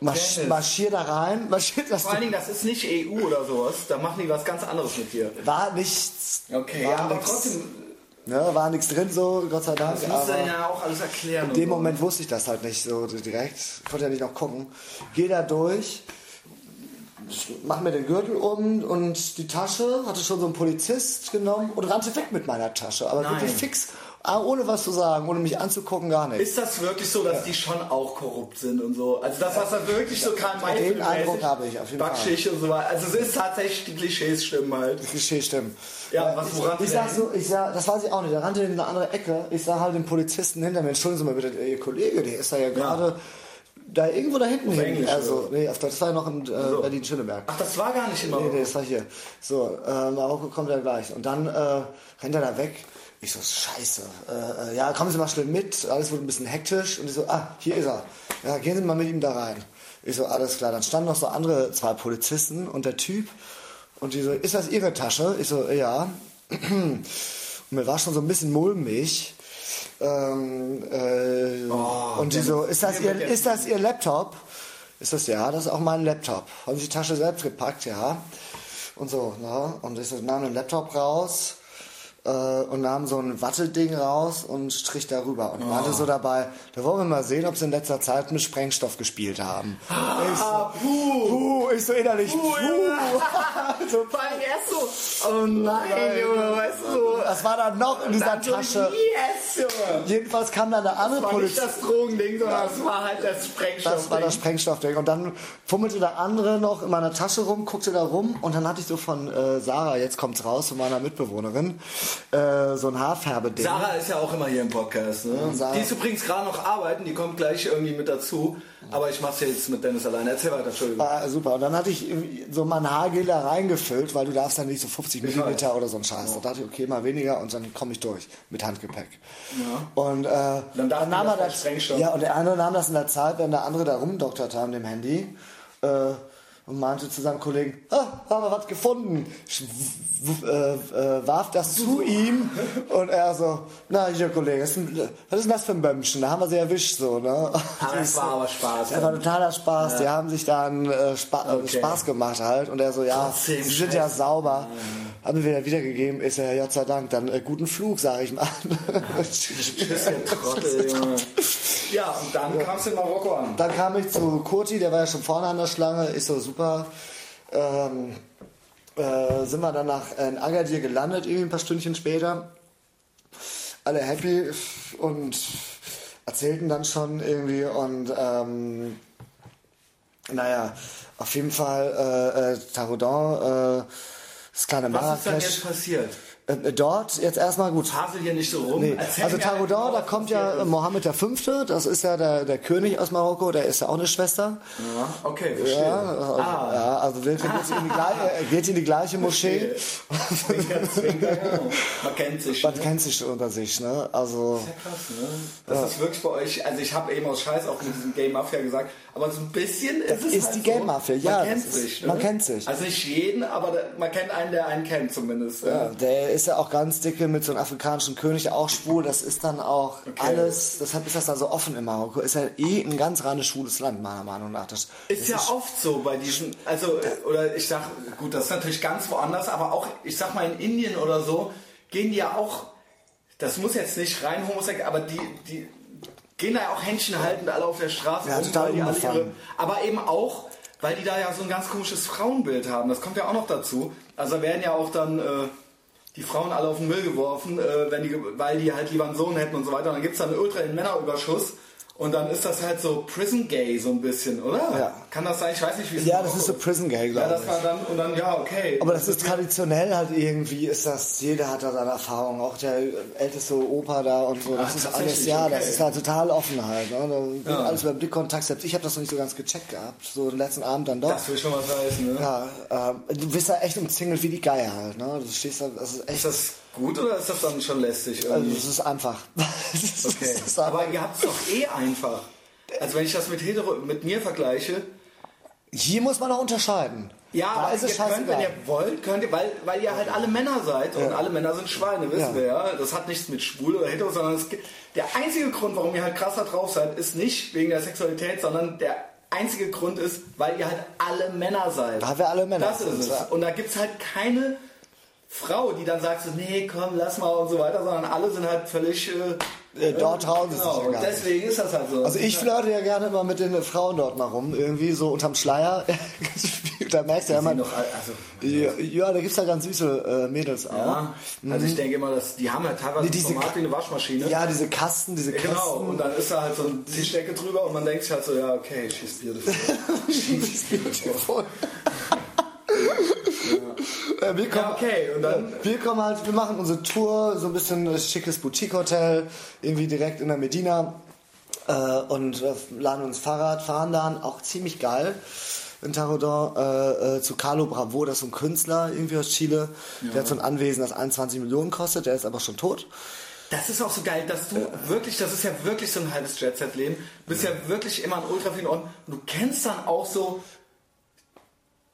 marsch, marschier da rein. Marschier, Vor allen Dingen, das ist nicht EU oder sowas, da machen die was ganz anderes mit dir. War nichts. Okay, war ja, aber trotzdem. Ne, war nichts drin so, Gott sei Dank. Das musst du ja auch alles erklären. In dem so. Moment wusste ich das halt nicht so direkt. Ich konnte ja nicht noch gucken. Geh da durch mach mir den Gürtel um und die Tasche hatte schon so ein Polizist genommen und rannte weg mit meiner Tasche. Aber Nein. wirklich fix, ah, ohne was zu sagen, ohne mich anzugucken, gar nicht. Ist das wirklich so, dass ja. die schon auch korrupt sind und so? Also das, was da wirklich so kann, Den Eindruck habe ich auf jeden Backschicht Fall. und so weiter. Also es ist tatsächlich, die Klischees stimmen halt. Die Klischees stimmen. Ja, was, woran ich, ich sag so, ich sag, das weiß ich auch nicht. Der rannte in eine andere Ecke. Ich sah halt den Polizisten hinter mir, entschuldigen Sie mal bitte, Ihr Kollege, der ist da ja gerade... Ja da irgendwo da hinten hin. Englisch, also, nee, das war ja noch in äh, so. Berlin-Schöneberg. Ach, das war gar nicht in Marokko? Nee, nee, das war hier. So, äh, Marokko kommt ja gleich. Und dann äh, rennt er da weg. Ich so, scheiße. Äh, äh, ja, kommen Sie mal schnell mit. Alles wurde ein bisschen hektisch. Und ich so, ah, hier ist er. Ja, gehen Sie mal mit ihm da rein. Ich so, alles klar. Dann standen noch so andere zwei Polizisten und der Typ. Und die so, ist das Ihre Tasche? Ich so, ja. Und mir war schon so ein bisschen mulmig. Ähm, äh, oh, und die so, ist das, ihr, ist das Ihr Laptop? Ist das ja, das ist auch mein Laptop. Haben Sie die Tasche selbst gepackt, ja. Und so, ne? Und ich so, nahm den Laptop raus äh, und nahm so ein Wattelding raus und strich darüber. Und oh. meinte so dabei, da wollen wir mal sehen, ob sie in letzter Zeit mit Sprengstoff gespielt haben. Ah, ich so, puh. puh, ich so innerlich, puh. puh. [laughs] so, Vor allem erst so, oh nein, Junge, weißt du. Das war dann noch in dieser Tasche. yes, Junge. Jedenfalls kam dann eine andere Polizei. Das war nicht das Drogending, sondern das war halt das Sprengstoffding. Das war das Sprengstoffding. Und dann fummelte der andere noch in meiner Tasche rum, guckte da rum und dann hatte ich so von äh, Sarah, jetzt kommt's raus, von meiner Mitbewohnerin, äh, so ein Haarfärbeding. Sarah ist ja auch immer hier im Podcast. Ne? Die ist übrigens gerade noch arbeiten, die kommt gleich irgendwie mit dazu. Aber ich mach's jetzt mit Dennis alleine. Erzähl weiter, Entschuldigung. Ah, super. Und dann hatte ich so mein Haargel da reingefüllt, weil du darfst dann nicht so 50 ich Millimeter oder so ein Scheiß. Ja. Da dachte ich, okay, mal weniger und dann komme ich durch mit Handgepäck. Ja. Und äh, dann, dann nahm er das. Ja, und der eine nahm das in der Zeit, wenn der andere da rumdoktert haben, dem Handy. Äh, und meinte zu seinem Kollegen, ah, haben wir was gefunden. Äh, äh, warf das zu ihm und er so, na hier Kollege, was ist denn das für ein Bömmchen? Da haben wir sie erwischt so, ne? Aber das war aber Spaß. Das war totaler Spaß. Ja. Die haben sich dann äh, Spa okay. Spaß gemacht halt und er so, ja, sie sind ja sauber. Mhm. Haben wir wieder wiedergegeben, ist ja Gott sei Dank dann äh, guten Flug, sage ich mal. Tschüss, [laughs] Trottel, Junge. Ja, und dann ja. kamst du in Marokko an. Dann kam ich zu Kurti, der war ja schon vorne an der Schlange, ist so super. Ähm, äh, sind wir dann nach äh, in Agadir gelandet, irgendwie ein paar Stündchen später. Alle happy und erzählten dann schon irgendwie und ähm, naja, auf jeden Fall äh, äh, Taroudant, äh, Marrakesch. Was ist dann jetzt passiert? Äh, dort jetzt erstmal gut. Hasel hier nicht so rum. Nee. Also Taroudant, da kommt ja Mohammed V., das ist ja der, der König aus Marokko, der ist ja auch eine Schwester. Ja, okay, verstehe. Ja, also, ah. ja, also geht, in die gleiche, [laughs] geht in die gleiche Moschee. Zwinker, zwinker, ja. Man kennt sich. Man ne? kennt sich unter sich, ne? Also, das ist ja krass, ne? Das ja. ist wirklich bei euch, also ich habe eben aus Scheiß auch mit diesem Game Mafia gesagt, aber so ein bisschen ist das es ist halt die Game Mafia, so, ja. Man kennt sich. Ne? Man kennt sich. Also nicht jeden, aber man kennt einen, der einen kennt zumindest. Ja, der ist ja auch ganz dicke mit so einem afrikanischen König, auch schwul. Das ist dann auch okay. alles, deshalb ist das da so offen in Marokko. Ist ja eh ein ganz reines schwules Land, meiner Meinung nach. Das, ist das ja ist oft so bei diesen, also, oder ich sag, gut, das ist natürlich ganz woanders, aber auch, ich sag mal in Indien oder so, gehen die ja auch, das muss jetzt nicht rein homosexuell, aber die, die gehen da ja auch Händchen haltend alle auf der Straße ja, total ihre, aber eben auch, weil die da ja so ein ganz komisches Frauenbild haben. Das kommt ja auch noch dazu. Also werden ja auch dann äh, die Frauen alle auf den Müll geworfen, äh, wenn die, weil die halt lieber einen Sohn hätten und so weiter. Und dann gibt es dann ultra den Männerüberschuss. Und dann ist das halt so Prison Gay so ein bisschen, oder? Ja. Kann das sein? Ich weiß nicht, wie es Ja, das ist so Prison Gay, glaube ich. Ja, das war dann, und dann, ja, okay. Aber das ist traditionell halt irgendwie, ist das, jeder hat da seine Erfahrung, auch der älteste Opa da und so. Das Ach, ist alles, ja, okay. das ist halt total offen halt. Ne? Ja. Alles über Blickkontakt, selbst ich habe das noch nicht so ganz gecheckt gehabt, so den letzten Abend dann doch. Das will schon was heißen, ne? Ja, äh, du bist da echt umzingelt wie die Geier halt, ne? Du stehst da, das ist echt... Ist das gut oder ist das dann schon lästig? Irgendwie? Also, es ist einfach. [laughs] okay. Ist aber ihr habt es doch eh einfach. Also wenn ich das mit, Hetero, mit mir vergleiche. Hier muss man auch unterscheiden. Ja, da aber ist es ihr könnt, wenn ihr wollt, könnt ihr, weil, weil ihr halt alle Männer seid und alle Männer sind Schweine, wissen ja. wir ja. Das hat nichts mit schwul oder hetero, sondern es der einzige Grund, warum ihr halt krasser drauf seid, ist nicht wegen der Sexualität, sondern der einzige Grund ist, weil ihr halt alle Männer seid. Weil wir alle Männer Das ist es. Und da gibt es halt keine Frau, die dann sagt so, nee, komm, lass mal und so weiter, sondern alle sind halt völlig... Äh, äh, dort hauen genau, sich ja gar deswegen ist das halt so. Also ich flirte ja gerne immer mit den Frauen dort mal rum, irgendwie so unterm Schleier. [laughs] da merkst du ja immer. Noch, also, ja, ja, da gibt es ja ganz süße äh, Mädels auch. Ja, also ich mhm. denke immer, dass die haben ja teilweise nee, diese, Format wie eine Waschmaschine. Ja, diese Kasten, diese ja, genau. Kasten. Genau, und dann ist da halt so ein Tischdecke drüber und man denkt sich halt so, ja, okay, she's beautiful. [laughs] she's beautiful. [laughs] Äh, wir kommen, ja, okay, und dann? Wir kommen halt, wir machen unsere Tour, so ein bisschen ein schickes Boutique-Hotel, irgendwie direkt in der Medina äh, und äh, laden uns Fahrrad, fahren dann, auch ziemlich geil in Tarodon äh, äh, zu Carlo Bravo, das ist so ein Künstler irgendwie aus Chile, ja. der hat so ein Anwesen, das 21 Millionen kostet, der ist aber schon tot. Das ist auch so geil, dass du wirklich, das ist ja wirklich so ein halbes Jet-Set-Leben, bist ja. ja wirklich immer an ultra vielen Orten und du kennst dann auch so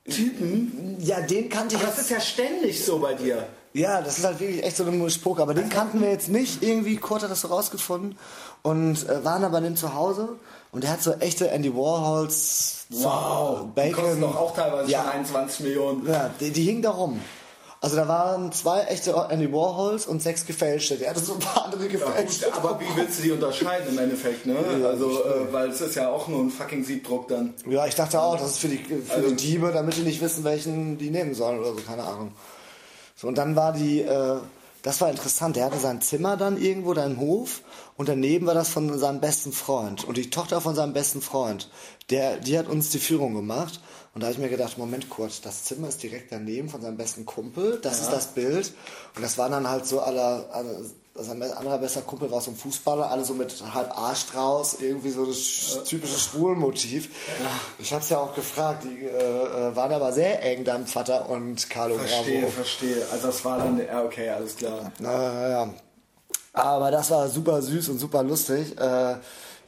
Typen. Ja, den kannte ich. Aber das ist ja ständig so bei dir. Ja, das ist halt wirklich echt so ein Spruch. Aber den kannten wir jetzt nicht. Irgendwie, Kurt hat das so rausgefunden und äh, waren aber dem zu Hause. Und der hat so echte Andy Warhols. Wow. Bacon. Die kosten doch auch teilweise ja. schon 21 Millionen. Ja, die, die hingen da rum. Also da waren zwei echte Andy Warhols und sechs gefälschte. Der hatte so ein paar andere gefälschte. Ja, aber wie willst du die unterscheiden im Endeffekt, ne? Ja, also, äh, weil es ist ja auch nur ein fucking Siebdruck dann. Ja, ich dachte auch, das ist für die, für also, die Diebe, damit die nicht wissen, welchen die nehmen sollen oder so, keine Ahnung. So, und dann war die, äh, das war interessant, der hatte sein Zimmer dann irgendwo da im Hof und daneben war das von seinem besten Freund. Und die Tochter von seinem besten Freund, der, die hat uns die Führung gemacht. Und da habe ich mir gedacht, Moment kurz, das Zimmer ist direkt daneben von seinem besten Kumpel, das ja. ist das Bild. Und das war dann halt so aller, aller sein anderer bester Kumpel war so ein Fußballer, alle so mit halb Arsch draus, irgendwie so das typische Schwulmotiv. Ja. Ich habe es ja auch gefragt, die äh, äh, waren aber sehr eng, dein Vater und Carlo verstehe, Bravo. Verstehe, verstehe. Also das war dann, ja okay, alles klar. Na, ja. Aber das war super süß und super lustig. Äh,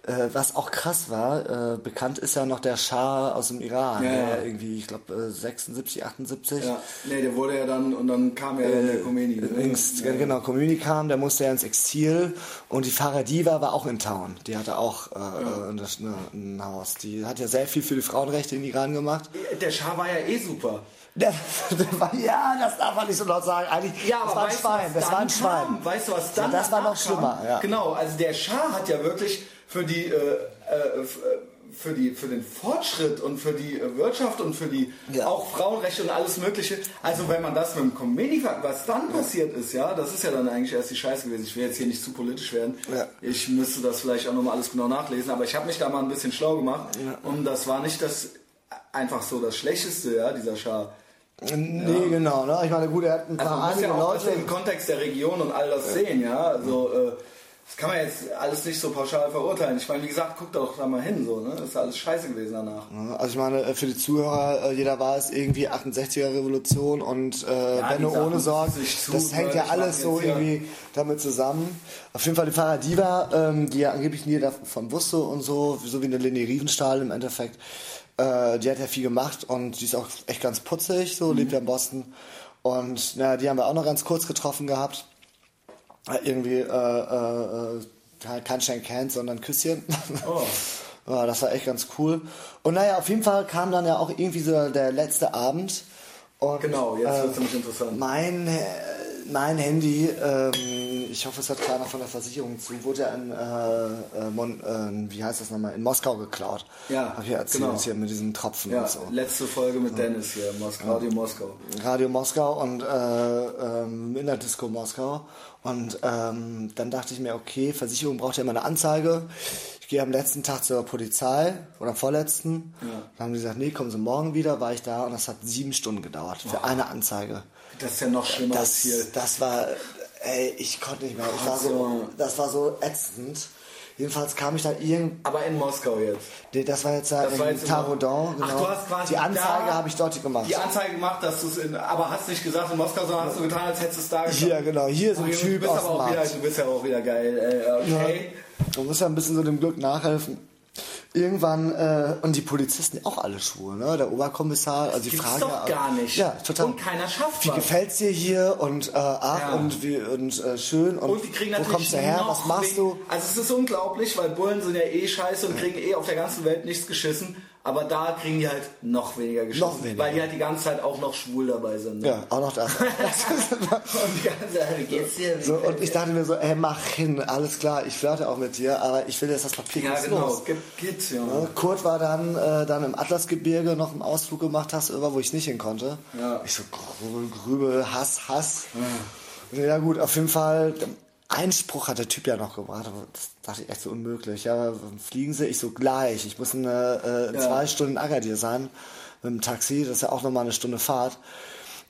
Äh, was auch krass war, äh, bekannt ist ja noch der Schah aus dem Iran, ja, der irgendwie, ich glaube, 76, 78. Ja, nee, der wurde ja dann, und dann kam ja äh, der Khomeini. Ne? Ja. Genau, Khomeini kam, der musste ja ins Exil und die Farah Diva war auch in Town. Die hatte auch äh, ja. ein, ein Haus. Die hat ja sehr viel für die Frauenrechte in Iran gemacht. Der Schah war ja eh super. Der, der war, ja, das darf man nicht so laut sagen. Eigentlich, ja, das war ein Schwein. Das war ein Schwein. Kam, weißt du, was dann ja, Das war noch schlimmer. Ja. Genau, also der Schah hat ja wirklich für die, äh, äh, äh, für die, für den Fortschritt und für die äh, Wirtschaft und für die ja. auch Frauenrechte und alles Mögliche. Also wenn man das mit dem Comedy, was dann passiert ist, ja, das ist ja dann eigentlich erst die Scheiße gewesen. Ich will jetzt hier nicht zu politisch werden. Ja. Ich müsste das vielleicht auch nochmal alles genau nachlesen, aber ich habe mich da mal ein bisschen schlau gemacht und das war nicht das einfach so das Schlechteste, ja, dieser Schah. Nee, ja. genau. Ne? Ich meine, gut, er hat ein paar also, ja Leute. im Kontext der Region und all das sehen, ja. Also, äh, das kann man jetzt alles nicht so pauschal verurteilen. Ich meine, wie gesagt, guck doch da mal hin, so, ne? Das ist alles scheiße gewesen danach. Also ich meine, äh, für die Zuhörer, äh, jeder war es irgendwie 68er Revolution und äh, ja, Benno ohne Sorgen, das hängt ja alles so irgendwie damit zusammen. Auf jeden Fall die Fahrer Diva, ähm, die ja angeblich nie davon wusste und so, so wie eine Leni Riefenstahl im Endeffekt. Äh, die hat ja viel gemacht und die ist auch echt ganz putzig, so, mhm. lebt ja in Boston. Und na, die haben wir auch noch ganz kurz getroffen gehabt. Irgendwie, äh, äh, halt kein Shake Hands, sondern Küsschen. Oh. [laughs] ja, das war echt ganz cool. Und naja, auf jeden Fall kam dann ja auch irgendwie so der letzte Abend. Und, genau, jetzt wird es nämlich interessant. Mein, mein Handy, ähm, ich hoffe, es hat keiner von der Versicherung zu, wurde ja in, äh, äh, Mon, äh, wie heißt das nochmal, in Moskau geklaut. Ja, Hab ich ja erzählt, genau. hier mit diesen Tropfen ja, und so. letzte Folge mit Dennis hier, Moskau, Radio Moskau. Radio Moskau und äh, ähm, in der Disco Moskau. Und ähm, dann dachte ich mir, okay, Versicherung braucht ja immer eine Anzeige. Ich gehe am letzten Tag zur Polizei oder am vorletzten. Ja. Dann haben die gesagt, nee, kommen Sie morgen wieder, war ich da und das hat sieben Stunden gedauert für oh. eine Anzeige. Das ist ja noch schlimmer das, als hier. Das war, ey, ich konnte nicht mehr. Ich war so, das war so ätzend. Jedenfalls kam ich da irgend. Aber in Moskau jetzt. Nee, das war jetzt das in, Tarodon. Genau. Ach, du hast quasi die Anzeige habe ich dort gemacht. Die Anzeige gemacht, dass du es in. Aber hast nicht gesagt in Moskau, sondern hast du getan, als hättest du es da gemacht. Ja, genau. Hier ist ein Typ du bist aber auch wieder, Du bist ja auch wieder geil. Äh, okay. Ja. Du musst ja ein bisschen so dem Glück nachhelfen irgendwann äh, und die Polizisten auch alle schwul, ne? Der Oberkommissar, also die Frage doch gar nicht. Ja, total. Und keiner schafft Wie gefällt's dir hier und äh, ach ja. und wie und äh, schön und, und die kriegen wo kommst du her? Was machst wegen, du? Also es ist unglaublich, weil Bullen sind ja eh scheiße und kriegen eh auf der ganzen Welt nichts geschissen. Aber da kriegen die halt noch weniger geschissen. Noch weniger. Weil die halt die ganze Zeit auch noch schwul dabei sind. Ne? Ja, auch noch das. [laughs] und die ganze Zeit, wie geht's dir? So, und ich dachte mir so, ey, mach hin, alles klar, ich flirte auch mit dir, aber ich will jetzt das Papier Ja, genau, los. Geht's, ja. ja. Kurt war dann, äh, dann im Atlasgebirge noch einen Ausflug gemacht, hast du, wo ich nicht hin konnte. Ja. Ich so, grübel, grübel, Hass, Hass. Ja. ja gut, auf jeden Fall, Einspruch hat der Typ ja noch gebracht, aber das dachte ich echt so unmöglich. Ja, fliegen sie? Ich so gleich. Ich muss in, äh, in ja. zwei Stunden Agadir sein mit dem Taxi. Das ist ja auch nochmal eine Stunde Fahrt.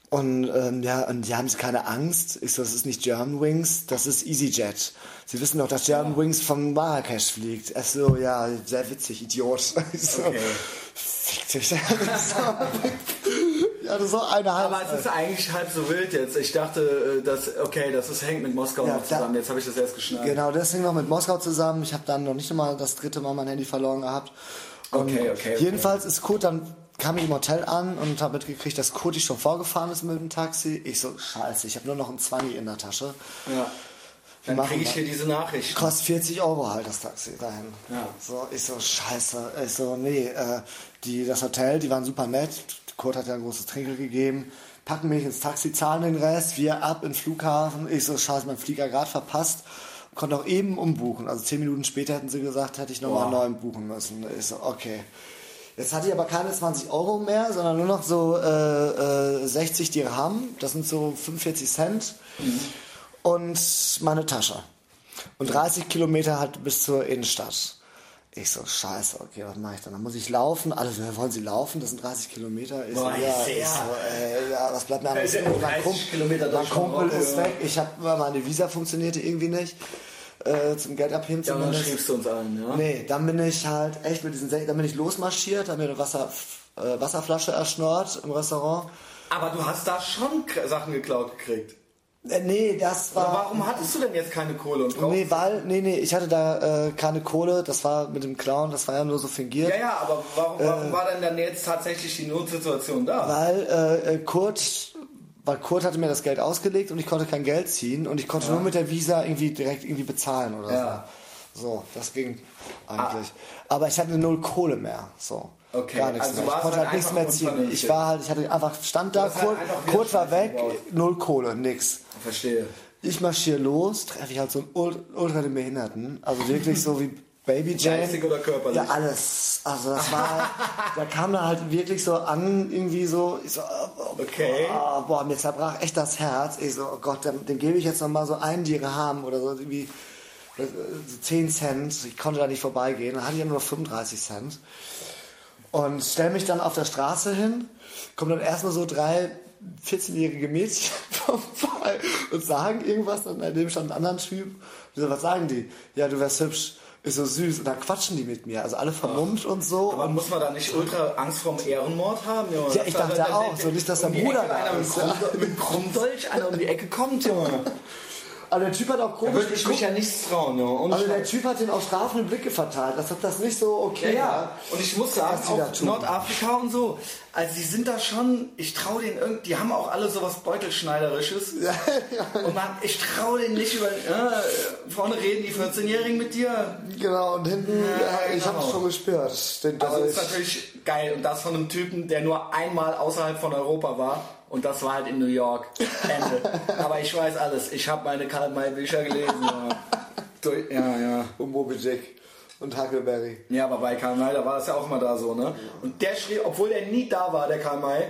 Und ähm, ja, und die haben sie keine Angst. Ich so, das ist nicht German Wings, das ist EasyJet. Sie wissen doch, dass German ja. Wings von Marrakesch fliegt. Er so, ja, sehr witzig, Idiot. [laughs] Ich so, okay. fick dich. [laughs] [laughs] Ja, das ist so eine halbe. Aber es ist eigentlich halb so wild jetzt. Ich dachte, äh, dass, okay, das ist, hängt mit Moskau ja, zusammen. Da, jetzt habe ich das erst geschnallt. Genau, das hängt noch mit Moskau zusammen. Ich habe dann noch nicht einmal das dritte Mal mein Handy verloren gehabt. Und okay, okay. Jedenfalls ist Kurt dann kam ich im Hotel an und habe mitgekriegt, dass Kurt schon vorgefahren ist mit dem Taxi. Ich so, scheiße, ich habe nur noch ein 20 in der Tasche. Ja. Dann kriege ich hier diese Nachricht. Kostet 40 Euro halt das Taxi dahin. Ja. So, ich so, scheiße. Ich so, nee, äh, die, das Hotel, die waren super nett. Kurt hat ja ein großes Trinkgeld gegeben. Packen mich ins Taxi, zahlen den Rest, wir ab in den Flughafen. Ich so, scheiße, mein Flieger gerade verpasst. Konnte auch eben umbuchen. Also zehn Minuten später hätten sie gesagt, hätte ich nochmal neuen buchen müssen. Ich so, okay. Jetzt hatte ich aber keine 20 Euro mehr, sondern nur noch so äh, äh, 60 Dirham. Das sind so 45 Cent. Mhm. Und meine Tasche. Und 30 Kilometer halt bis zur Innenstadt. Ich so, scheiße, okay, was mache ich dann? Dann muss ich laufen. Alle so, wollen Sie laufen? Das sind 30 Kilometer. Ich Boah, so, ja, ich so, äh, ja, was bleibt mir anderes? [laughs] Mein, Kumpel, mein Kumpel ist weg. Ich habe meine Visa funktionierte irgendwie nicht. Äh, zum Geld abheben ja, zumindest. Ja, dann schiebst du uns ein, ja? Nee, dann bin ich halt echt mit diesen, dann bin ich losmarschiert, habe mir eine Wasser, äh, Wasserflasche erschnort im Restaurant. Aber du hast da schon Sachen geklaut gekriegt. Äh, nee, das war. Aber warum hattest du denn jetzt keine Kohle? Und nee, weil, nee, nee, ich hatte da äh, keine Kohle, das war mit dem Clown, das war ja nur so fingiert. Ja, ja, aber warum, warum äh, war denn dann jetzt tatsächlich die Notsituation da? Weil äh, äh, Kurt, weil Kurt hatte mir das Geld ausgelegt und ich konnte kein Geld ziehen und ich konnte ja. nur mit der Visa irgendwie direkt irgendwie bezahlen oder ja. so. So, das ging eigentlich. Ah. Aber ich hatte null Kohle mehr. So. Okay, gar nichts also mehr. Ich konnte halt, halt nichts mehr ziehen. Ich war halt, ich hatte einfach, stand da, Kurt, halt Kurt war weg, null Kohle, nix. Verstehe. Ich marschiere los, treffe ich halt so einen ultra den Behinderten, also wirklich so wie Baby Jane. Geistig oder körperlich? Ja, alles. Also das war, [laughs] da kam da halt wirklich so an, irgendwie so, ich so, oh, okay. Oh, boah, mir zerbrach echt das Herz. Ich so, oh Gott, dem, dem gebe ich jetzt nochmal so ein Dirham oder so, irgendwie so 10 Cent. Ich konnte da nicht vorbeigehen. Dann hatte ich nur noch 35 Cent. Und stelle mich dann auf der Straße hin, kommen dann erstmal so drei 14-jährige Mädchen [laughs] vorbei und sagen irgendwas, dann daneben stand ein anderer Typ. Und so, was sagen die? Ja, du wärst hübsch ist so süß. Und dann quatschen die mit mir. Also alle vermummt Ach. und so. Aber und muss man da nicht ultra Angst vorm Ehrenmord haben, Junge? Ja, ich dachte auch. So nicht, dass der Bruder da ist. Mit Krummdolch einer um die Ecke kommt, Junge. [laughs] Aber der Typ hat auch komisch. Da würde ich mich ja nichts trauen, ja. Und also der Typ hat den auch strafende Blicke verteilt. Das hat das nicht so okay. Ja, ja. Und ich muss sagen, auch Nordafrika und so. Also die sind da schon, ich traue denen irgendwie, die haben auch alle sowas Beutelschneiderisches. Ja, ja. Und man, ich traue denen nicht über, äh, vorne reden die 14-Jährigen mit dir. Genau, und hinten, ja, ich genau. habe es schon gespürt. also das ist natürlich geil. Und das von einem Typen, der nur einmal außerhalb von Europa war. Und das war halt in New York. Ende. Aber ich weiß alles. Ich habe meine Karl May Bücher gelesen. Ja, ja. Und Moby Dick. Und Huckleberry. Ja, aber bei Karl May, da war es ja auch immer da so, ne? Und der schrieb, obwohl er nie da war, der Karl May,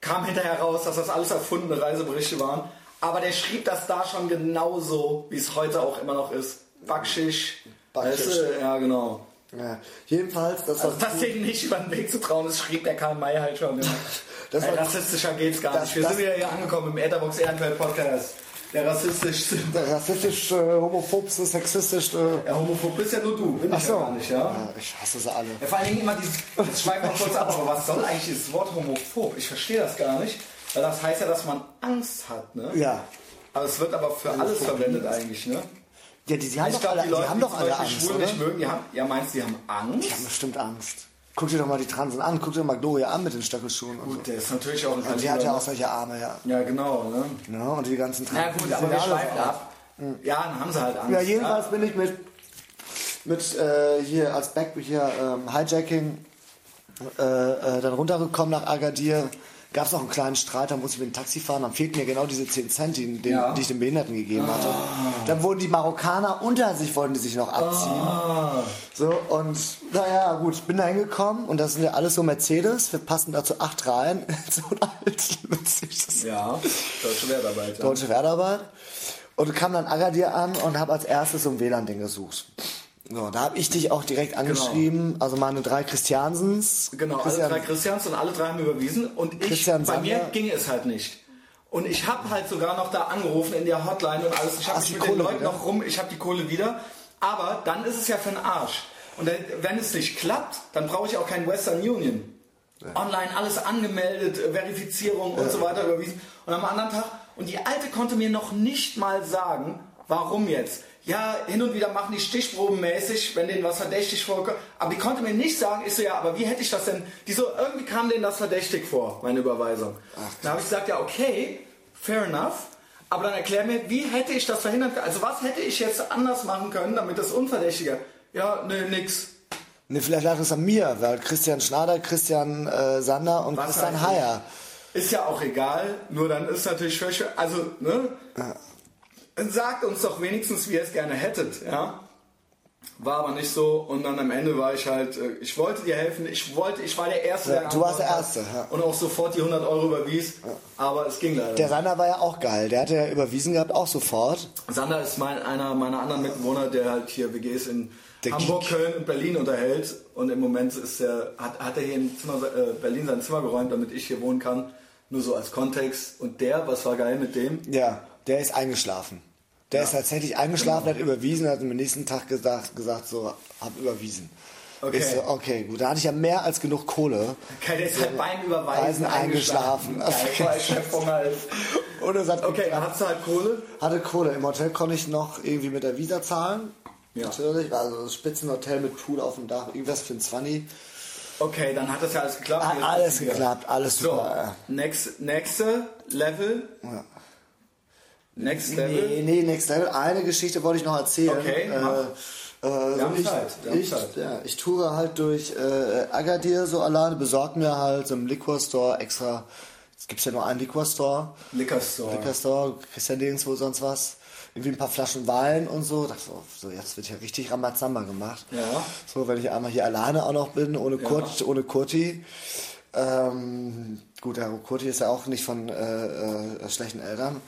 kam hinterher raus, dass das alles erfundene Reiseberichte waren. Aber der schrieb das da schon genauso, wie es heute auch immer noch ist. Backschisch. Backschisch. Weißt du? Ja, genau. Ja, jedenfalls, das also, dass denen nicht über den Weg zu trauen ist, schrieb der Karl May halt schon. [laughs] Das Ey, rassistischer geht's gar das, nicht. Wir sind wieder hier angekommen im Etherbox Ehrenfeld Podcast. Der rassistischste. Der rassistisch, äh, homophobste, sexistischste. Ja, homophob bist ja nur du. Bin Ach ich so. ja gar nicht, ja? ja? Ich hasse sie alle. Ja, vor allen Dingen immer dieses. Das schweift mal kurz ab, aber was soll eigentlich dieses Wort homophob? Ich verstehe das gar nicht. Weil das heißt ja, dass man Angst hat, ne? Ja. Aber es wird aber für alles verwendet eigentlich, ne? Ja, die, die haben, doch, glaub, alle, die Leute, die haben doch alle Angst. Schwulen nicht mögen, die haben, ja, meinst du, die haben Angst? Die haben bestimmt Angst. Guck dir doch mal die Transen an, guck dir mal Gloria an mit den Stöckelschuhen. Gut, so. der ist natürlich auch ein Und die hat ja auch solche Arme, ja. Ja, genau, ne? Ja, und die ganzen Transen. Ja, gut, aber wir schweifen ab. Mhm. Ja, dann haben sie halt Angst. Ja, jedenfalls ja. bin ich mit, mit äh, hier als Back, hier ähm, Hijacking äh, äh, dann runtergekommen nach Agadir gab es auch einen kleinen Streit, da musste ich mit dem Taxi fahren, dann fehlten mir genau diese 10 Cent, die, den, ja. die ich den Behinderten gegeben hatte. Ah. Dann wurden die Marokkaner unter sich, wollten die sich noch abziehen. Ah. So, und naja, gut, bin da hingekommen und das sind ja alles so Mercedes, wir passen dazu acht Reihen, [laughs] so alt, lustig. Ja, deutsche Wertarbeit. Ja. Deutsche Wertarbeit. Und kam dann Agadir an und habe als erstes so ein WLAN-Ding gesucht. So, da habe ich dich auch direkt genau. angeschrieben, genau. also meine drei Christiansens. Genau, Christian, alle drei Christians und alle drei haben überwiesen und ich, Christian bei mir ging es halt nicht. Und ich habe halt sogar noch da angerufen in der Hotline und alles. Ich habe mich mit Kohle den Leuten wieder? noch rum, ich habe die Kohle wieder. Aber dann ist es ja für den Arsch. Und wenn es nicht klappt, dann brauche ich auch kein Western Union. Online alles angemeldet, Verifizierung und ja. so weiter überwiesen. Und am anderen Tag, und die Alte konnte mir noch nicht mal sagen, warum jetzt ja, hin und wieder machen die stichprobenmäßig, wenn denen was verdächtig vorkommt. Aber die konnte mir nicht sagen, ich so, ja, aber wie hätte ich das denn? Die so, irgendwie kam denen das verdächtig vor, meine Überweisung. Ach, da habe ich gesagt, ja, okay, fair enough. Aber dann erklär mir, wie hätte ich das verhindern können? Also was hätte ich jetzt anders machen können, damit das unverdächtiger? Ja, ne, nix. Ne, vielleicht lag es an mir, weil Christian Schnader, Christian äh, Sander und was Christian Heyer. Ist ja auch egal, nur dann ist natürlich also, ne? Ja sagt uns doch wenigstens, wie ihr es gerne hättet, ja. War aber nicht so und dann am Ende war ich halt, äh, ich wollte dir helfen, ich wollte, ich war der Erste, ja, der Du warst der Erste, ja. Und auch sofort die 100 Euro überwies, ja. aber es ging leider Der Sander war ja auch geil, der hatte ja überwiesen gehabt, auch sofort. Sander ist mein, einer meiner anderen Mitbewohner, der halt hier WGs in der Hamburg, Geek. Köln und Berlin unterhält und im Moment ist er, hat, hat er hier in Zimmer, äh, Berlin sein Zimmer geräumt, damit ich hier wohnen kann, nur so als Kontext. Und der, was war geil mit dem? Ja, der ist eingeschlafen. Der ja. ist tatsächlich eingeschlafen, hat überwiesen, hat am nächsten Tag gesagt, gesagt so, hab überwiesen. Okay. So, okay, gut, da hatte ich ja mehr als genug Kohle. Okay, der ist halt beim Überweisen eingeschlafen. eingeschlafen. Geil. [laughs] Und es hat okay, dann hast du halt Kohle? Hatte Kohle. Im Hotel konnte ich noch irgendwie mit der Visa zahlen. Ja. Natürlich. Also das Spitzenhotel mit Pool auf dem Dach. Irgendwas für ein 20. Okay, dann hat das ja alles geklappt. Hat alles geklappt, alles super. So, next, nächste Level. Ja. Next Level? Nee, nee, Next Level. Eine Geschichte wollte ich noch erzählen. Okay, äh, äh, so ich, Zeit, ich, ja, ich toure halt durch äh, Agadir so alleine, besorge mir halt so im Liquor Store extra. Es gibt ja nur einen Liquor Store. Liquor Store. Liquor Store, kriegst ja nirgendwo sonst was. Irgendwie ein paar Flaschen Wein und so. Dachte so, jetzt wird ja richtig Ramazamba gemacht. Ja. So, wenn ich einmal hier alleine auch noch bin, ohne, ja. Kurt, ohne Kurti. Ähm, gut, der Kurti ist ja auch nicht von äh, äh, schlechten Eltern.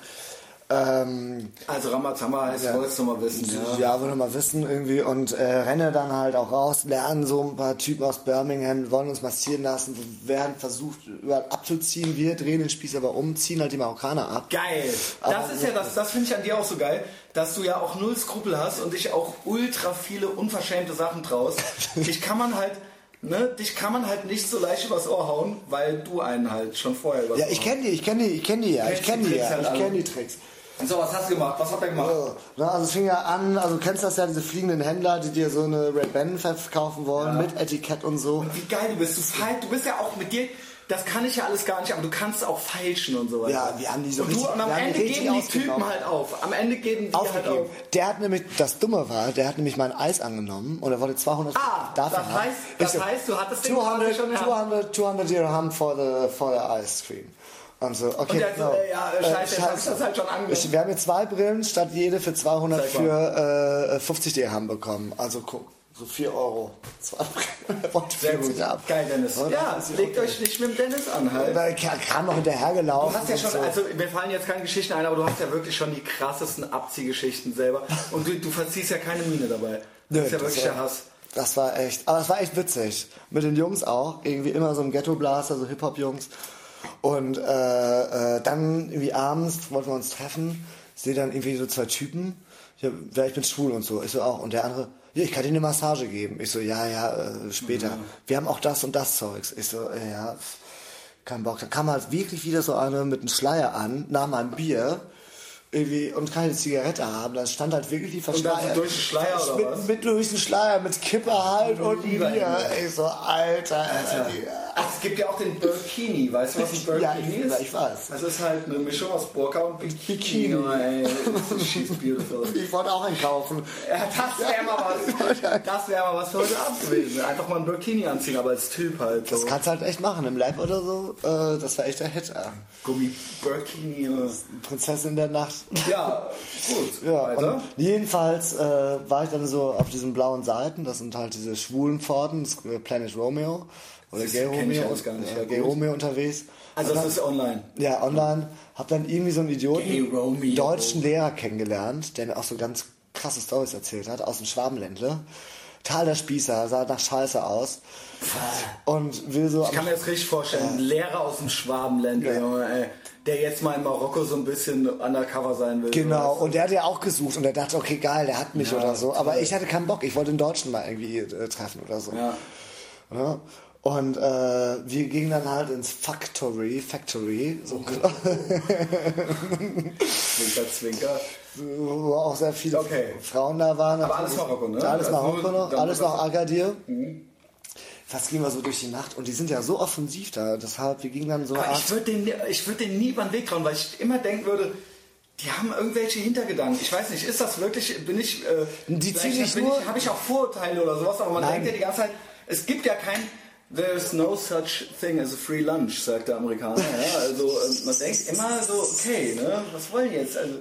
Ähm, also Ramazamba heißt, ja, wolltest du mal wissen. Ja, ja wollte mal wissen irgendwie und äh, renne dann halt auch raus, lernen so ein paar Typen aus Birmingham, wollen uns massieren lassen, werden versucht überall abzuziehen, wir drehen den Spieß aber um, ziehen halt die Marokkaner ab. Geil! Aber das ist ja das, das finde ich an dir auch so geil, dass du ja auch null Skrupel hast und dich auch ultra viele unverschämte Sachen traust. [laughs] dich kann man halt Ne, dich kann man halt nicht so leicht übers Ohr hauen, weil du einen halt schon vorher übers Ja, ich kenne die, ich kenne die, ich kenne die ja, ich kenne die ja, halt ich kenne die Tricks. So, was hast du gemacht? Was hat er gemacht? Ja, also es fing ja an, also du kennst das ja, diese fliegenden Händler, die dir so eine Red Band verkaufen wollen, ja. mit Etikett und so. Und wie geil du bist. Du, feil, du bist ja auch mit dir, das kann ich ja alles gar nicht, aber du kannst auch feilschen und so weiter. Ja, wir haben die so und, du, und am Ende geben die Typen halt auf. Am Ende geben die Aufgegeben. halt auf. Der hat nämlich, das Dumme war, der hat nämlich mein Eis angenommen und er wollte 200 ah, dafür das heißt, das so, heißt, du hattest 200, 200, 200 Dirham for the, for the ice cream. Und so, okay, und der, no. äh, ja, scheiße, äh, scheiße. das halt schon ich, Wir haben jetzt zwei Brillen statt jede für 200 für äh, 50 Dirham bekommen. Also guck, so 4 Euro. Zwei Brillen. [laughs] Sehr gut. Ab. Geil, Dennis. Oder? Ja, legt okay. euch nicht mit dem Dennis an halt. Da kam noch hinterhergelaufen. Du hast ja schon, so. also mir fallen jetzt keine Geschichten ein, aber du hast ja wirklich schon die krassesten Abziehgeschichten selber. Und du, du verziehst ja keine Miene dabei. Das Nö, ist ja wirklich der Hass. Das war echt, aber es war echt witzig. Mit den Jungs auch. Irgendwie immer so ein Ghetto-Blaster, so Hip-Hop-Jungs. Und äh, äh, dann irgendwie abends wollten wir uns treffen, sehe dann irgendwie so zwei Typen. Ja, ich bin schwul und so. Ich so auch. Und der andere, ja, ich kann dir eine Massage geben. Ich so, ja, ja, äh, später. Mhm. Wir haben auch das und das Zeugs. Ich so, äh, ja, kein Bock. Dann kam halt wirklich wieder so eine mit einem Schleier an, nach meinem Bier irgendwie und keine Zigarette haben. Da stand halt wirklich die Verschleier. durch den Schleier oder mit, was? Mit durch den Schleier, mit Kippe halt und Bier. Ey, so, Alter. Alter. Ach, es gibt ja auch den Burkini. Weißt du, was ein [laughs] Burkini ja, ist? Ja, ich weiß. Das ist halt eine Mischung aus Burka und Bikini. Bikini. Oh, ey, she's beautiful. [laughs] Ich wollte auch einen kaufen. Ja, das wäre mal was. [laughs] Das wäre mal was für heute Abend gewesen. Einfach mal ein Burkini anziehen, aber als Typ halt. So. Das kannst du halt echt machen, im Lab oder so. Äh, das wäre echt der Hit. Gummi Burkini. Prinzessin der Nacht. Ja, gut. Ja, jedenfalls äh, war ich dann so auf diesen blauen Seiten. Das sind halt diese schwulen Pforten, das Planet Romeo. Oder Gay Romeo, gar nicht. Ja, Gay Romeo unterwegs. Also das ist online? Ja, online. Hab dann irgendwie so einen Idioten, deutschen Lehrer kennengelernt, der mir auch so ganz krasse Stories erzählt hat, aus dem Schwabenländle. Tal der Spießer, sah nach Scheiße aus. Und will so. Ich kann mir das richtig vorstellen, ein Lehrer aus dem Schwabenländle, ja. Der jetzt mal in Marokko so ein bisschen undercover sein will. Genau, und der hat ja auch gesucht und er dachte, okay, geil, der hat mich ja, oder so. Aber ich hatte keinen Bock, ich wollte den Deutschen mal irgendwie äh, treffen oder so. Ja. ja. Und äh, wir gingen dann halt ins Factory, Factory, so [laughs] Zwinker, Zwinker. Wo auch sehr viele okay. Frauen da waren. Aber alles Marokko, ne? Alles also Marokko noch, alles noch Agadir. Mhm. Fast gingen wir so durch die Nacht und die sind ja so offensiv da, deshalb, wir gingen dann so... Aber ich würde den, würd den nie über den Weg trauen, weil ich immer denken würde, die haben irgendwelche Hintergedanken. Ich weiß nicht, ist das wirklich, bin ich... Äh, die ziehen nicht nur... Habe ich auch Vorurteile oder sowas, aber man Nein. denkt ja die ganze Zeit, es gibt ja kein There's no such thing as a free lunch, sagt der Amerikaner. Ja, also ähm, man denkt immer so, okay, ne, was wollen die jetzt? Also,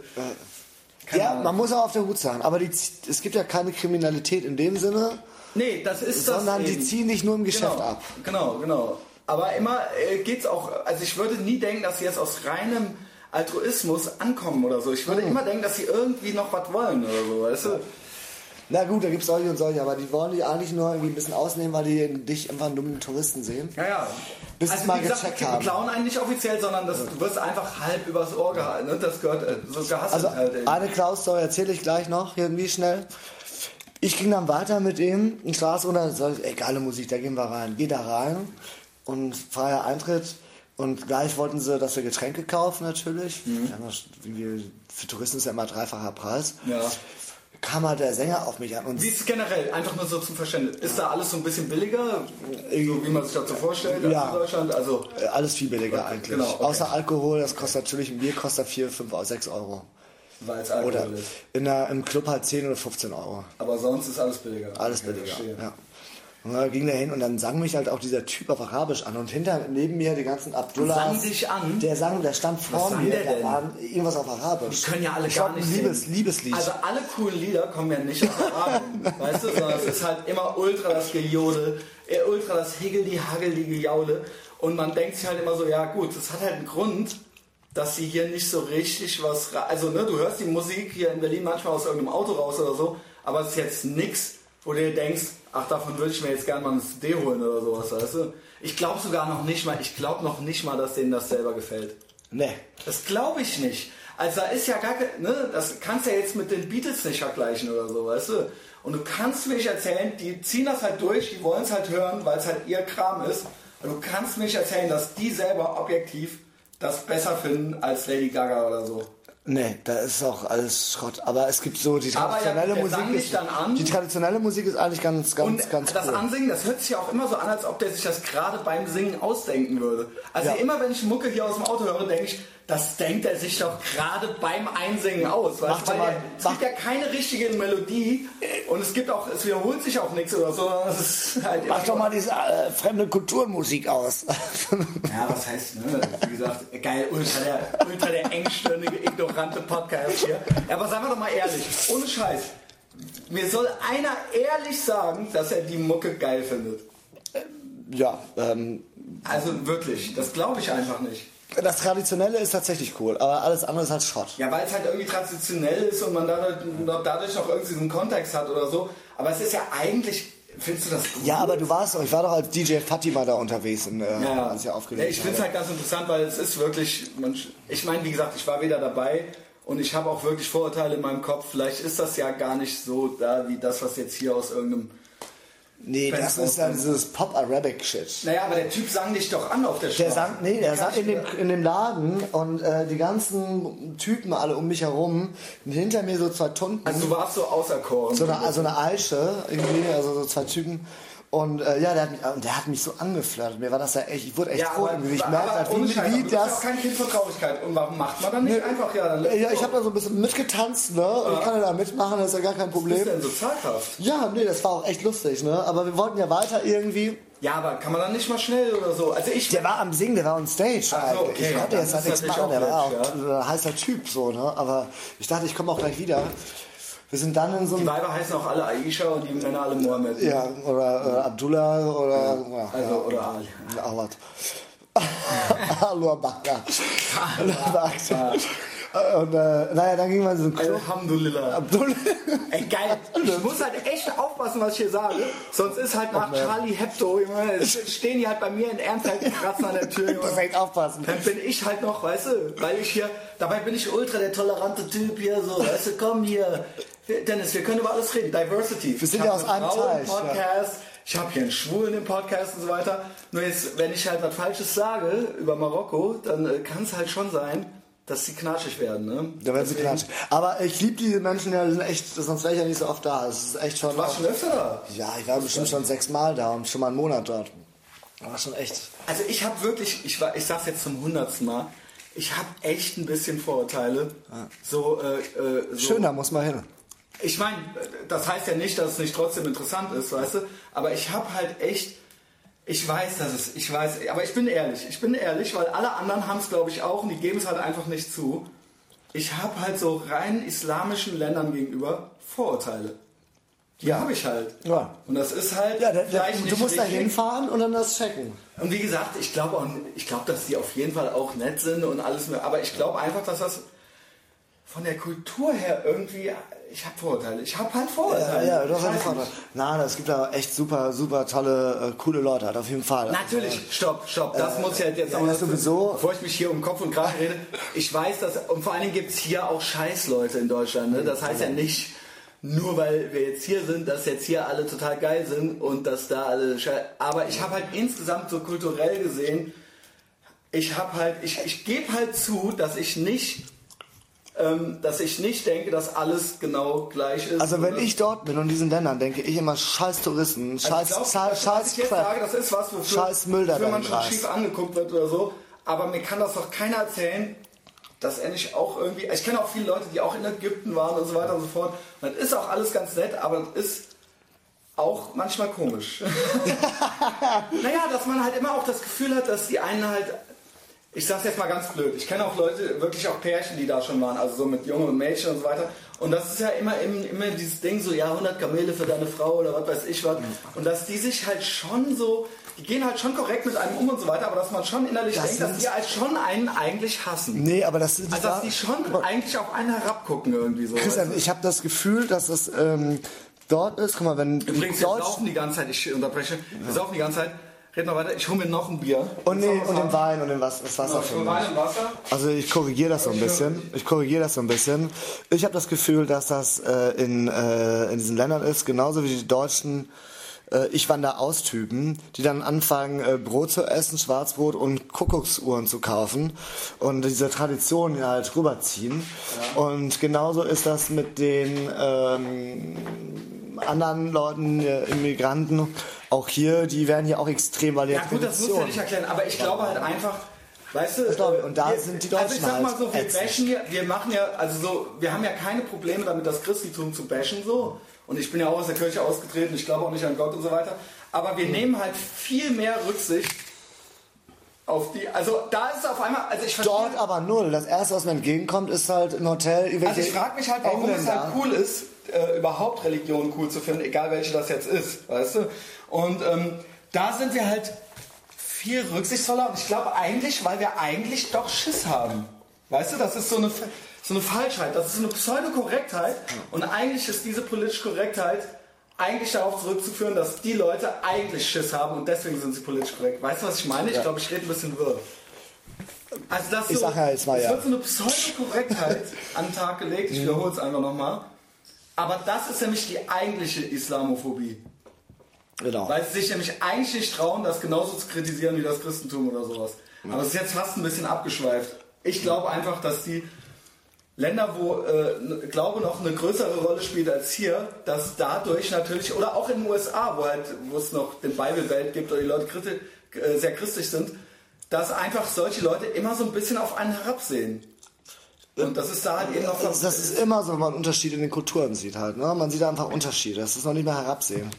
ja, Ahnung. man muss auch auf der Hut sein, aber die, es gibt ja keine Kriminalität in dem Sinne. Nee, das ist sondern das. Sondern die ziehen nicht nur im Geschäft genau, ab. Genau, genau. Aber immer äh, geht's auch, also ich würde nie denken, dass sie jetzt aus reinem Altruismus ankommen oder so. Ich würde mhm. immer denken, dass sie irgendwie noch was wollen oder so, weißt du? Na gut, da gibt es solche und solche, aber die wollen die eigentlich nur irgendwie ein bisschen ausnehmen, weil die dich einfach einen dummen Touristen sehen. Ja, ja. Bis also, mal gesagt, gecheckt haben. Die klauen einen nicht offiziell, sondern das, du wirst einfach halb übers Ohr gehalten. Ne? Das gehört äh, so gehasst also, halt. Eine Klaus-Story erzähle ich gleich noch, irgendwie schnell. Ich ging dann weiter mit ihm, in Straße runter, so, ey, geile Musik, da gehen wir rein. Geh da rein und freier Eintritt. Und gleich wollten sie, dass wir Getränke kaufen natürlich. Mhm. Für Touristen ist ja immer dreifacher Preis. Ja. Kam halt der Sänger auf mich an. Und wie ist es generell? Einfach nur so zum Verständnis. Ist da alles so ein bisschen billiger, so wie man sich das so vorstellt ja. in Deutschland? Also äh, alles viel billiger okay. eigentlich. Genau, okay. Außer Alkohol, das kostet natürlich ein Bier kostet 4, 5, 6 Euro. Weil es Alkohol oder ist. In der, im Club halt 10 oder 15 Euro. Aber sonst ist alles billiger. Alles billiger. Ja. Und dann ging der hin und dann sang mich halt auch dieser Typ auf Arabisch an. Und hinter neben mir die ganzen Abdullah. Sang dich an? Der sang, der stand vor mir. Der, der war irgendwas auf Arabisch. Die können ja alle ich gar nicht Liebes. Liebeslied. Also alle coolen Lieder kommen ja nicht aus Arabien. [laughs] weißt du, sondern es ist halt immer ultra das Gejodel, äh, ultra das Higel, die Hagel, die Gejaule. Und man denkt sich halt immer so, ja gut, das hat halt einen Grund, dass sie hier nicht so richtig was. Also, ne, du hörst die Musik hier in Berlin manchmal aus irgendeinem Auto raus oder so, aber es ist jetzt nichts wo du dir denkst, ach, davon würde ich mir jetzt gerne mal ein CD holen oder sowas, weißt du? Ich glaube sogar noch nicht mal, ich glaube noch nicht mal, dass denen das selber gefällt. Nee. Das glaube ich nicht. Also da ist ja gar ne, das kannst du ja jetzt mit den Beatles nicht vergleichen oder so, weißt du? Und du kannst mir nicht erzählen, die ziehen das halt durch, die wollen es halt hören, weil es halt ihr Kram ist. Und du kannst mir nicht erzählen, dass die selber objektiv das besser finden als Lady Gaga oder so. Nee, da ist auch alles Schrott. Aber es gibt so die traditionelle ja, Musik. Ist, an. Die traditionelle Musik ist eigentlich ganz, ganz, und ganz Das cool. Ansingen, das hört sich ja auch immer so an, als ob der sich das gerade beim Singen ausdenken würde. Also ja. immer wenn ich Mucke hier aus dem Auto höre, denke ich, das denkt er sich doch gerade beim Einsingen aus. Weißt? Weil er, es gibt ja keine richtige Melodie und es gibt auch, es wiederholt sich auch nichts oder so. Es ist halt Mach doch mal diese äh, fremde Kulturmusik aus. [laughs] ja, was heißt, ne? Wie gesagt, geil, ultra der, ultra der engstirnige, ignorante Podcast hier. Ja, aber sagen wir doch mal ehrlich, ohne Scheiß. Mir soll einer ehrlich sagen, dass er die Mucke geil findet. Ja, ähm, Also wirklich, das glaube ich einfach nicht. Das Traditionelle ist tatsächlich cool, aber alles andere ist halt Schrott. Ja, weil es halt irgendwie traditionell ist und man dadurch, dadurch noch irgendwie so einen Kontext hat oder so. Aber es ist ja eigentlich Findest du das gut? Ja, aber du warst, ich war doch als DJ Fatima da unterwegs, in, äh, ja. als ich aufgelegt ja, Ich finde es halt ganz interessant, weil es ist wirklich, man, ich meine, wie gesagt, ich war wieder dabei und ich habe auch wirklich Vorurteile in meinem Kopf. Vielleicht ist das ja gar nicht so da, wie das, was jetzt hier aus irgendeinem Nee, das ist ja dieses Pop-Arabic-Shit. Naja, aber der Typ sang dich doch an auf der Straße. Der sang, nee, der sang in dem, in dem Laden und äh, die ganzen Typen alle um mich herum, hinter mir so zwei Tunden. Also du warst so auserkoren. So eine, also eine Eiche, irgendwie, also so zwei Typen. Und äh, ja, der hat, mich, der hat mich so angeflirtet. Mir war das ja echt, ich wurde echt ja, froh. Aber, ich merke halt, wie, Scheiß, wie das. kein Kind für Traurigkeit. Und warum macht man dann nicht nee, einfach ja? Dann ja, ich habe da so ein bisschen mitgetanzt, ne? Und ja. ich kann ja da mitmachen, das ist ja gar kein Problem. Was ist denn so zaghaft? Ja, nee, das war auch echt lustig, ne? Aber wir wollten ja weiter irgendwie. Ja, aber kann man dann nicht mal schnell oder so? Also ich. Der war am Singen, der war on Stage. Ach so, okay. Ich konnte jetzt halt nichts machen, der war auch ein heißer Typ, so, ne? Aber ich dachte, ich komme auch gleich wieder. Wir sind dann in so einem. Die Weiber heißen auch alle Aisha und die Männer alle Mohammed. Ja, oder äh, Abdullah oder. Ja. also, ja. oder Ali. Ahmad. Alua Bakka. Und äh, naja, dann ging man so ein Club. Alhamdulillah. Abdullah. Ey, geil. Ich muss halt echt aufpassen, was ich hier sage. Sonst ist halt nach Charlie Hebdo, stehen die halt bei mir in Ernstheit kratzen an der Tür. Musst echt aufpassen. Dann bin ich halt noch, weißt du, weil ich hier, dabei bin ich ultra der tolerante Typ hier, so, weißt du, komm hier. Dennis, wir können über alles reden. Diversity. Wir sind ja aus einem Teil. Podcast. Ja. Ich habe hier einen Schwulen im Podcast und so weiter. Nur jetzt, wenn ich halt was Falsches sage über Marokko, dann äh, kann es halt schon sein, dass sie knatschig werden, ne? Da werden sie knatschig. Aber ich liebe diese Menschen ja, die sind echt, sonst wäre ich ja nicht so oft da. Es ist echt schon. Du warst schon öfter da? Ja, ich war bestimmt schon sechs Mal da und schon mal einen Monat dort. War schon echt. Also ich habe wirklich, ich war, ich sag's jetzt zum hundertsten Mal, ich habe echt ein bisschen Vorurteile. Ja. So, äh, äh, so. Schön, da muss man hin. Ich meine, das heißt ja nicht, dass es nicht trotzdem interessant ist, weißt du? Aber ich habe halt echt, ich weiß, dass es, ich weiß, aber ich bin ehrlich, ich bin ehrlich, weil alle anderen haben es, glaube ich, auch und die geben es halt einfach nicht zu. Ich habe halt so rein islamischen Ländern gegenüber Vorurteile. Die ja. habe ich halt. Ja. Und das ist halt. Ja, der, der, du musst da hinfahren und dann das checken. Und wie gesagt, ich glaube, ich glaube, dass die auf jeden Fall auch nett sind und alles mehr. Aber ich glaube einfach, dass das von der Kultur her irgendwie ich habe Vorurteile. Ich habe halt Vorurteile. Ja, ja du hast halt Vorurteile. Nein, es gibt da echt super, super tolle, äh, coole Leute, halt auf jeden Fall. Natürlich, also, stopp, stopp. Das äh, muss ich halt jetzt ja, noch sowieso. Bevor ich mich hier um Kopf und Kragen rede. Ich weiß, dass, und vor allen Dingen gibt es hier auch Scheißleute in Deutschland. Ne? Das heißt ja nicht, nur weil wir jetzt hier sind, dass jetzt hier alle total geil sind und dass da alle. Aber ich habe halt insgesamt so kulturell gesehen, ich habe halt, ich, ich gebe halt zu, dass ich nicht ähm, dass ich nicht denke, dass alles genau gleich ist. Also wenn ich dort bin und in diesen Ländern, denke ich immer scheiß Touristen, scheiß, also glaub, scheiß, scheiß, ich jetzt sage, das ist was, wofür, scheiß Müll da wofür man schon schief angeguckt wird oder so. Aber mir kann das doch keiner erzählen, dass er nicht auch irgendwie. Ich kenne auch viele Leute, die auch in Ägypten waren und so weiter und so fort. Und das ist auch alles ganz nett, aber es ist auch manchmal komisch. [laughs] [laughs] naja, dass man halt immer auch das Gefühl hat, dass die einen halt ich sag's jetzt mal ganz blöd, ich kenne auch Leute, wirklich auch Pärchen, die da schon waren, also so mit Jungen und Mädchen und so weiter. Und das ist ja immer, immer dieses Ding, so ja, 100 Kamele für deine Frau oder was weiß ich was. Und dass die sich halt schon so, die gehen halt schon korrekt mit einem um und so weiter, aber dass man schon innerlich das denkt, dass die halt schon einen eigentlich hassen. Nee, aber das ist Also dass die schon eigentlich auf einen herabgucken irgendwie so. Christian, weißt du? ich habe das Gefühl, dass das ähm, dort ist, guck mal, wenn Übrigens, wir saufen die ganze Zeit, ich unterbreche, wir saufen die ganze Zeit Red noch weiter, ich hole mir noch ein Bier. Und, nee, und den Wein und den Was das Wasser genau, Wein und Wasser. Also ich korrigiere das so ein bisschen. Ich korrigiere das so ein bisschen. Ich habe das Gefühl, dass das äh, in, äh, in diesen Ländern ist, genauso wie die Deutschen äh, Ich wander aus Typen, die dann anfangen, äh, Brot zu essen, Schwarzbrot und Kuckucksuhren zu kaufen und diese Tradition halt rüberziehen. Ja. Und genauso ist das mit den ähm, anderen Leuten, äh, Immigranten, auch hier, die werden hier auch extrem, weil die Ja gut, das muss ja nicht erklären, aber ich glaube halt einfach, Weißt du, glaube, und da wir, sind die Deutschen Also ich sag mal so, wir halt bashen hier, wir machen ja, also so, wir haben ja keine Probleme damit, das Christentum zu bashen so. Und ich bin ja auch aus der Kirche ausgetreten, ich glaube auch nicht an Gott und so weiter. Aber wir nehmen halt viel mehr Rücksicht auf die, also da ist es auf einmal, also ich verstehe, Dort aber null. Das erste, was mir entgegenkommt, ist halt im Hotel. Also ich frage mich halt, warum es halt cool ist, äh, überhaupt Religion cool zu finden, egal welche das jetzt ist, weißt du? Und ähm, da sind wir halt viel rücksichtsvoller und ich glaube eigentlich, weil wir eigentlich doch Schiss haben. Weißt du, das ist so eine, so eine Falschheit, das ist so eine Pseudokorrektheit und eigentlich ist diese politische Korrektheit eigentlich darauf zurückzuführen, dass die Leute eigentlich Schiss haben und deswegen sind sie politisch korrekt. Weißt du, was ich meine? Ich glaube, ich rede ein bisschen wirr. Also das, so, sag ja, es war, ja. wird so eine Pseudokorrektheit [laughs] an den Tag gelegt, ich mhm. wiederhole es einfach nochmal. Aber das ist nämlich die eigentliche Islamophobie. Genau. Weil sie sich nämlich eigentlich nicht trauen, das genauso zu kritisieren wie das Christentum oder sowas. Aber es ist jetzt fast ein bisschen abgeschweift. Ich glaube einfach, dass die Länder, wo äh, Glaube noch eine größere Rolle spielt als hier, dass dadurch natürlich, oder auch in den USA, wo, halt, wo es noch den Bible Belt gibt oder die Leute kritisch, äh, sehr christlich sind, dass einfach solche Leute immer so ein bisschen auf einen herabsehen. Und das ist da halt eben noch das, das ist immer so, wenn man Unterschiede in den Kulturen sieht halt. Ne? Man sieht einfach Unterschiede. Das ist noch nicht mehr herabsehen.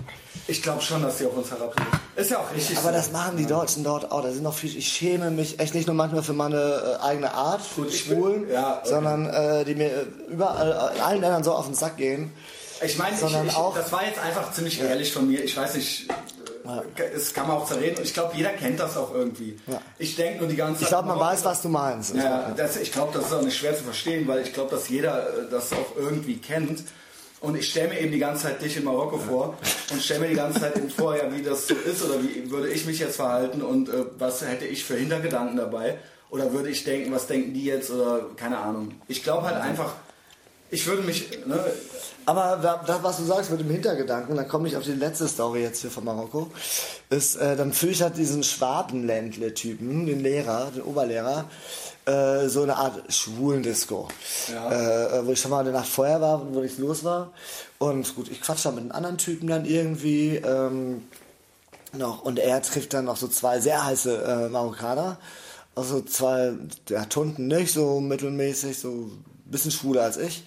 Ich glaube schon, dass sie auf uns herabsehen. Ist ja auch richtig. Aber so. das machen die Deutschen dort auch. Da sind noch viel. Ich schäme mich echt nicht nur manchmal für meine äh, eigene Art, Gut, Schwulen, ja, okay. sondern äh, die mir überall in allen Ländern so auf den Sack gehen. Ich meine, das war jetzt einfach ziemlich ehrlich von mir. Ich weiß nicht, Das kann man auch zerreden und ich glaube, jeder kennt das auch irgendwie. Ich denke nur die ganze Zeit. Ich glaube, man weiß, was du meinst. Ja, das, ich glaube, das ist auch nicht schwer zu verstehen, weil ich glaube, dass jeder äh, das auch irgendwie kennt. Und ich stelle mir eben die ganze Zeit dich in Marokko vor und stelle mir die ganze Zeit eben vor, ja, wie das so ist oder wie würde ich mich jetzt verhalten und äh, was hätte ich für Hintergedanken dabei. Oder würde ich denken, was denken die jetzt oder keine Ahnung. Ich glaube halt einfach, ich würde mich. Ne, aber das, was du sagst mit dem Hintergedanken, dann komme ich auf die letzte Story jetzt hier von Marokko, ist, äh, dann fühle ich halt diesen Schwabenländle-Typen, den Lehrer, den Oberlehrer, äh, so eine Art Schwulendisco. Ja. Äh, wo ich schon mal eine Nacht vorher war, wo nichts los war. Und gut, ich quatsche da mit einem anderen Typen dann irgendwie ähm, noch. Und er trifft dann noch so zwei sehr heiße äh, Marokkaner. Also zwei, der Tunden nicht, so mittelmäßig, so ein bisschen schwuler als ich.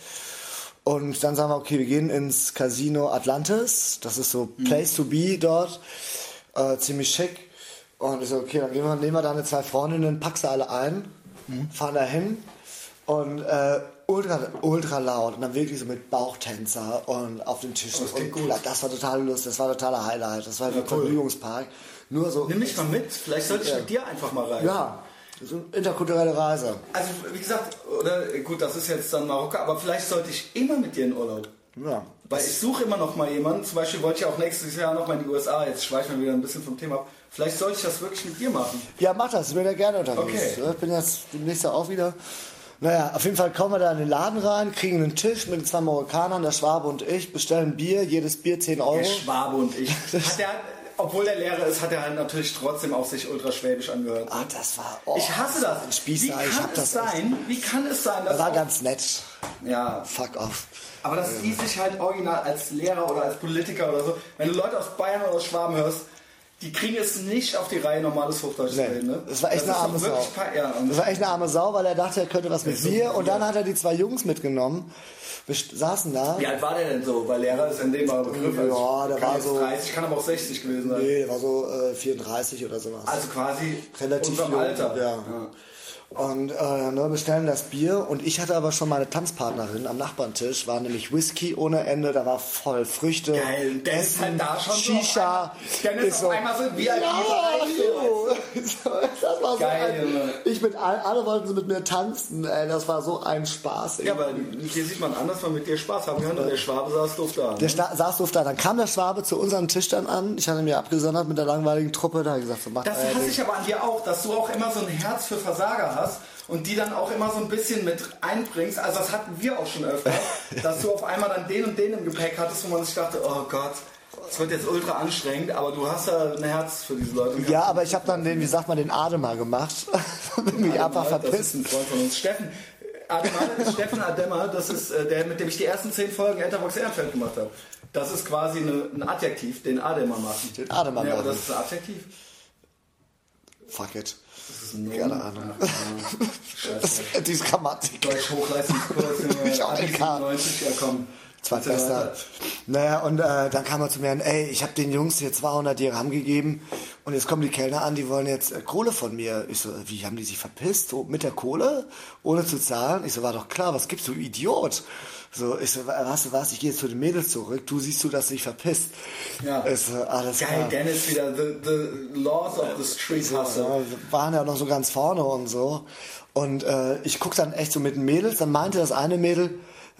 Und dann sagen wir, okay, wir gehen ins Casino Atlantis. Das ist so mhm. Place to be dort. Äh, ziemlich schick. Und ich so, okay, dann wir, nehmen wir da eine zwei Freundinnen, pack sie alle ein, mhm. fahren da hin und äh, ultra, ultra laut und dann wirklich so mit Bauchtänzer und auf den Tischen. Oh, das, und, das war total lustig, das war totaler Highlight. Das war ja, ein cool. Vergnügungspark. Nur so. Nimm mich mal mit, vielleicht sollte ich mit dir einfach mal rein. Ja, das ist eine interkulturelle Reise. Also, wie gesagt, oder gut, das ist jetzt dann Marokko, aber vielleicht sollte ich immer mit dir in Urlaub. Ja. Weil ich suche immer noch mal jemanden. Zum Beispiel wollte ich auch nächstes Jahr noch mal in die USA. Jetzt schweife ich mal wieder ein bisschen vom Thema ab. Vielleicht sollte ich das wirklich mit dir machen. Ja, mach das. Ich bin ja gerne unterwegs. Okay. Ich bin jetzt demnächst auch wieder. Naja, auf jeden Fall kommen wir da in den Laden rein, kriegen einen Tisch mit zwei Marokkanern, der Schwabe und ich, bestellen Bier, jedes Bier 10 Euro. Der Schwabe und ich. [laughs] Hat der, obwohl der Lehrer ist, hat er halt natürlich trotzdem auch sich ultra schwäbisch angehört. Ah, das war. Oh, ich hasse das. Ein Spießer, Wie kann ich hab es das sein? Wie kann es sein, dass. Das war ganz nett. ja. Fuck off. Aber dass die sich halt original als Lehrer oder als Politiker oder so, wenn du Leute aus Bayern oder aus Schwaben hörst, die kriegen es nicht auf die Reihe, normales Hochdeutsch zu Nee, reden. Ne? das war echt ist eine arme Sau. Ja, Das war echt eine arme Sau, weil er dachte, er könnte was mit so mir. Und dann ja. hat er die zwei Jungs mitgenommen. Wir saßen da. wie alt war der denn so? Weil Lehrer ist in dem Mal Begriff. Ja, Also, der war so- 30, kann aber auch 60 gewesen sein. Nee, der war so äh, 34 oder sowas. Also quasi Relativ unserem jung, Alter. ja. Und äh, ne, bestellen das Bier und ich hatte aber schon meine Tanzpartnerin am Nachbartisch, war nämlich Whisky ohne Ende, da war voll Früchte, Geil, der ist halt da schon so Shisha. auf einmal- Dennis auf einmal so VIP-Bereich, ja, so, das war so Geil, ein, Junge. Ich mit all, alle wollten so mit mir tanzen, ey, das war so ein Spaß. Ey. Ja, aber hier sieht man an, dass man mit dir Spaß haben kann und der Schwabe saß doof da. Der Sta saß doof da, dann kam der Schwabe zu unserem Tisch dann an. Ich hatte mir abgesondert mit der langweiligen Truppe, da gesagt, so macht Das euer hasse ich aber an dir auch, dass du auch immer so ein Herz für Versager hast und die dann auch immer so ein bisschen mit einbringst. Also das hatten wir auch schon öfter, [laughs] dass du auf einmal dann den und den im Gepäck hattest, wo man sich dachte, oh Gott, es wird jetzt ultra anstrengend, aber du hast da ein Herz für diese Leute. Ja, aber ich habe dann den, wie sagt man, den Ademer gemacht. [laughs] mich einfach Das ist ein Freund von uns. Steffen, Ademar, [laughs] Steffen Ademar, das ist äh, der, mit dem ich die ersten zehn Folgen Etherbox Ehrenfeld gemacht habe. Das ist quasi eine, ein Adjektiv, den Ademar machen. Den Ademar ja, aber machen. das ist ein Adjektiv. Fuck it. Das ist Nomen. Keine Ahnung. Ja. [laughs] Scheiße. Diese Grammatik. Deutsch Hochleistungskurs. [laughs] Ich auch. 97, ja komm. Zweitbester. Naja, und äh, dann kam er zu mir an, ey, ich habe den Jungs hier 200 Dirham gegeben und jetzt kommen die Kellner an, die wollen jetzt äh, Kohle von mir. Ich so, wie haben die sich verpisst? So, mit der Kohle? Ohne zu zahlen? Ich so, war doch klar, was gibst du, Idiot? So, ich so, weißt du was, ich gehe jetzt zu den Mädels zurück, du siehst du, dass du dich verpisst. Ja. Ich so, alles Geil, klar. Dennis wieder, the, the laws of the street hustle. Ja, waren ja noch so ganz vorne und so. Und äh, ich guck dann echt so mit den Mädels, dann meinte das eine Mädel,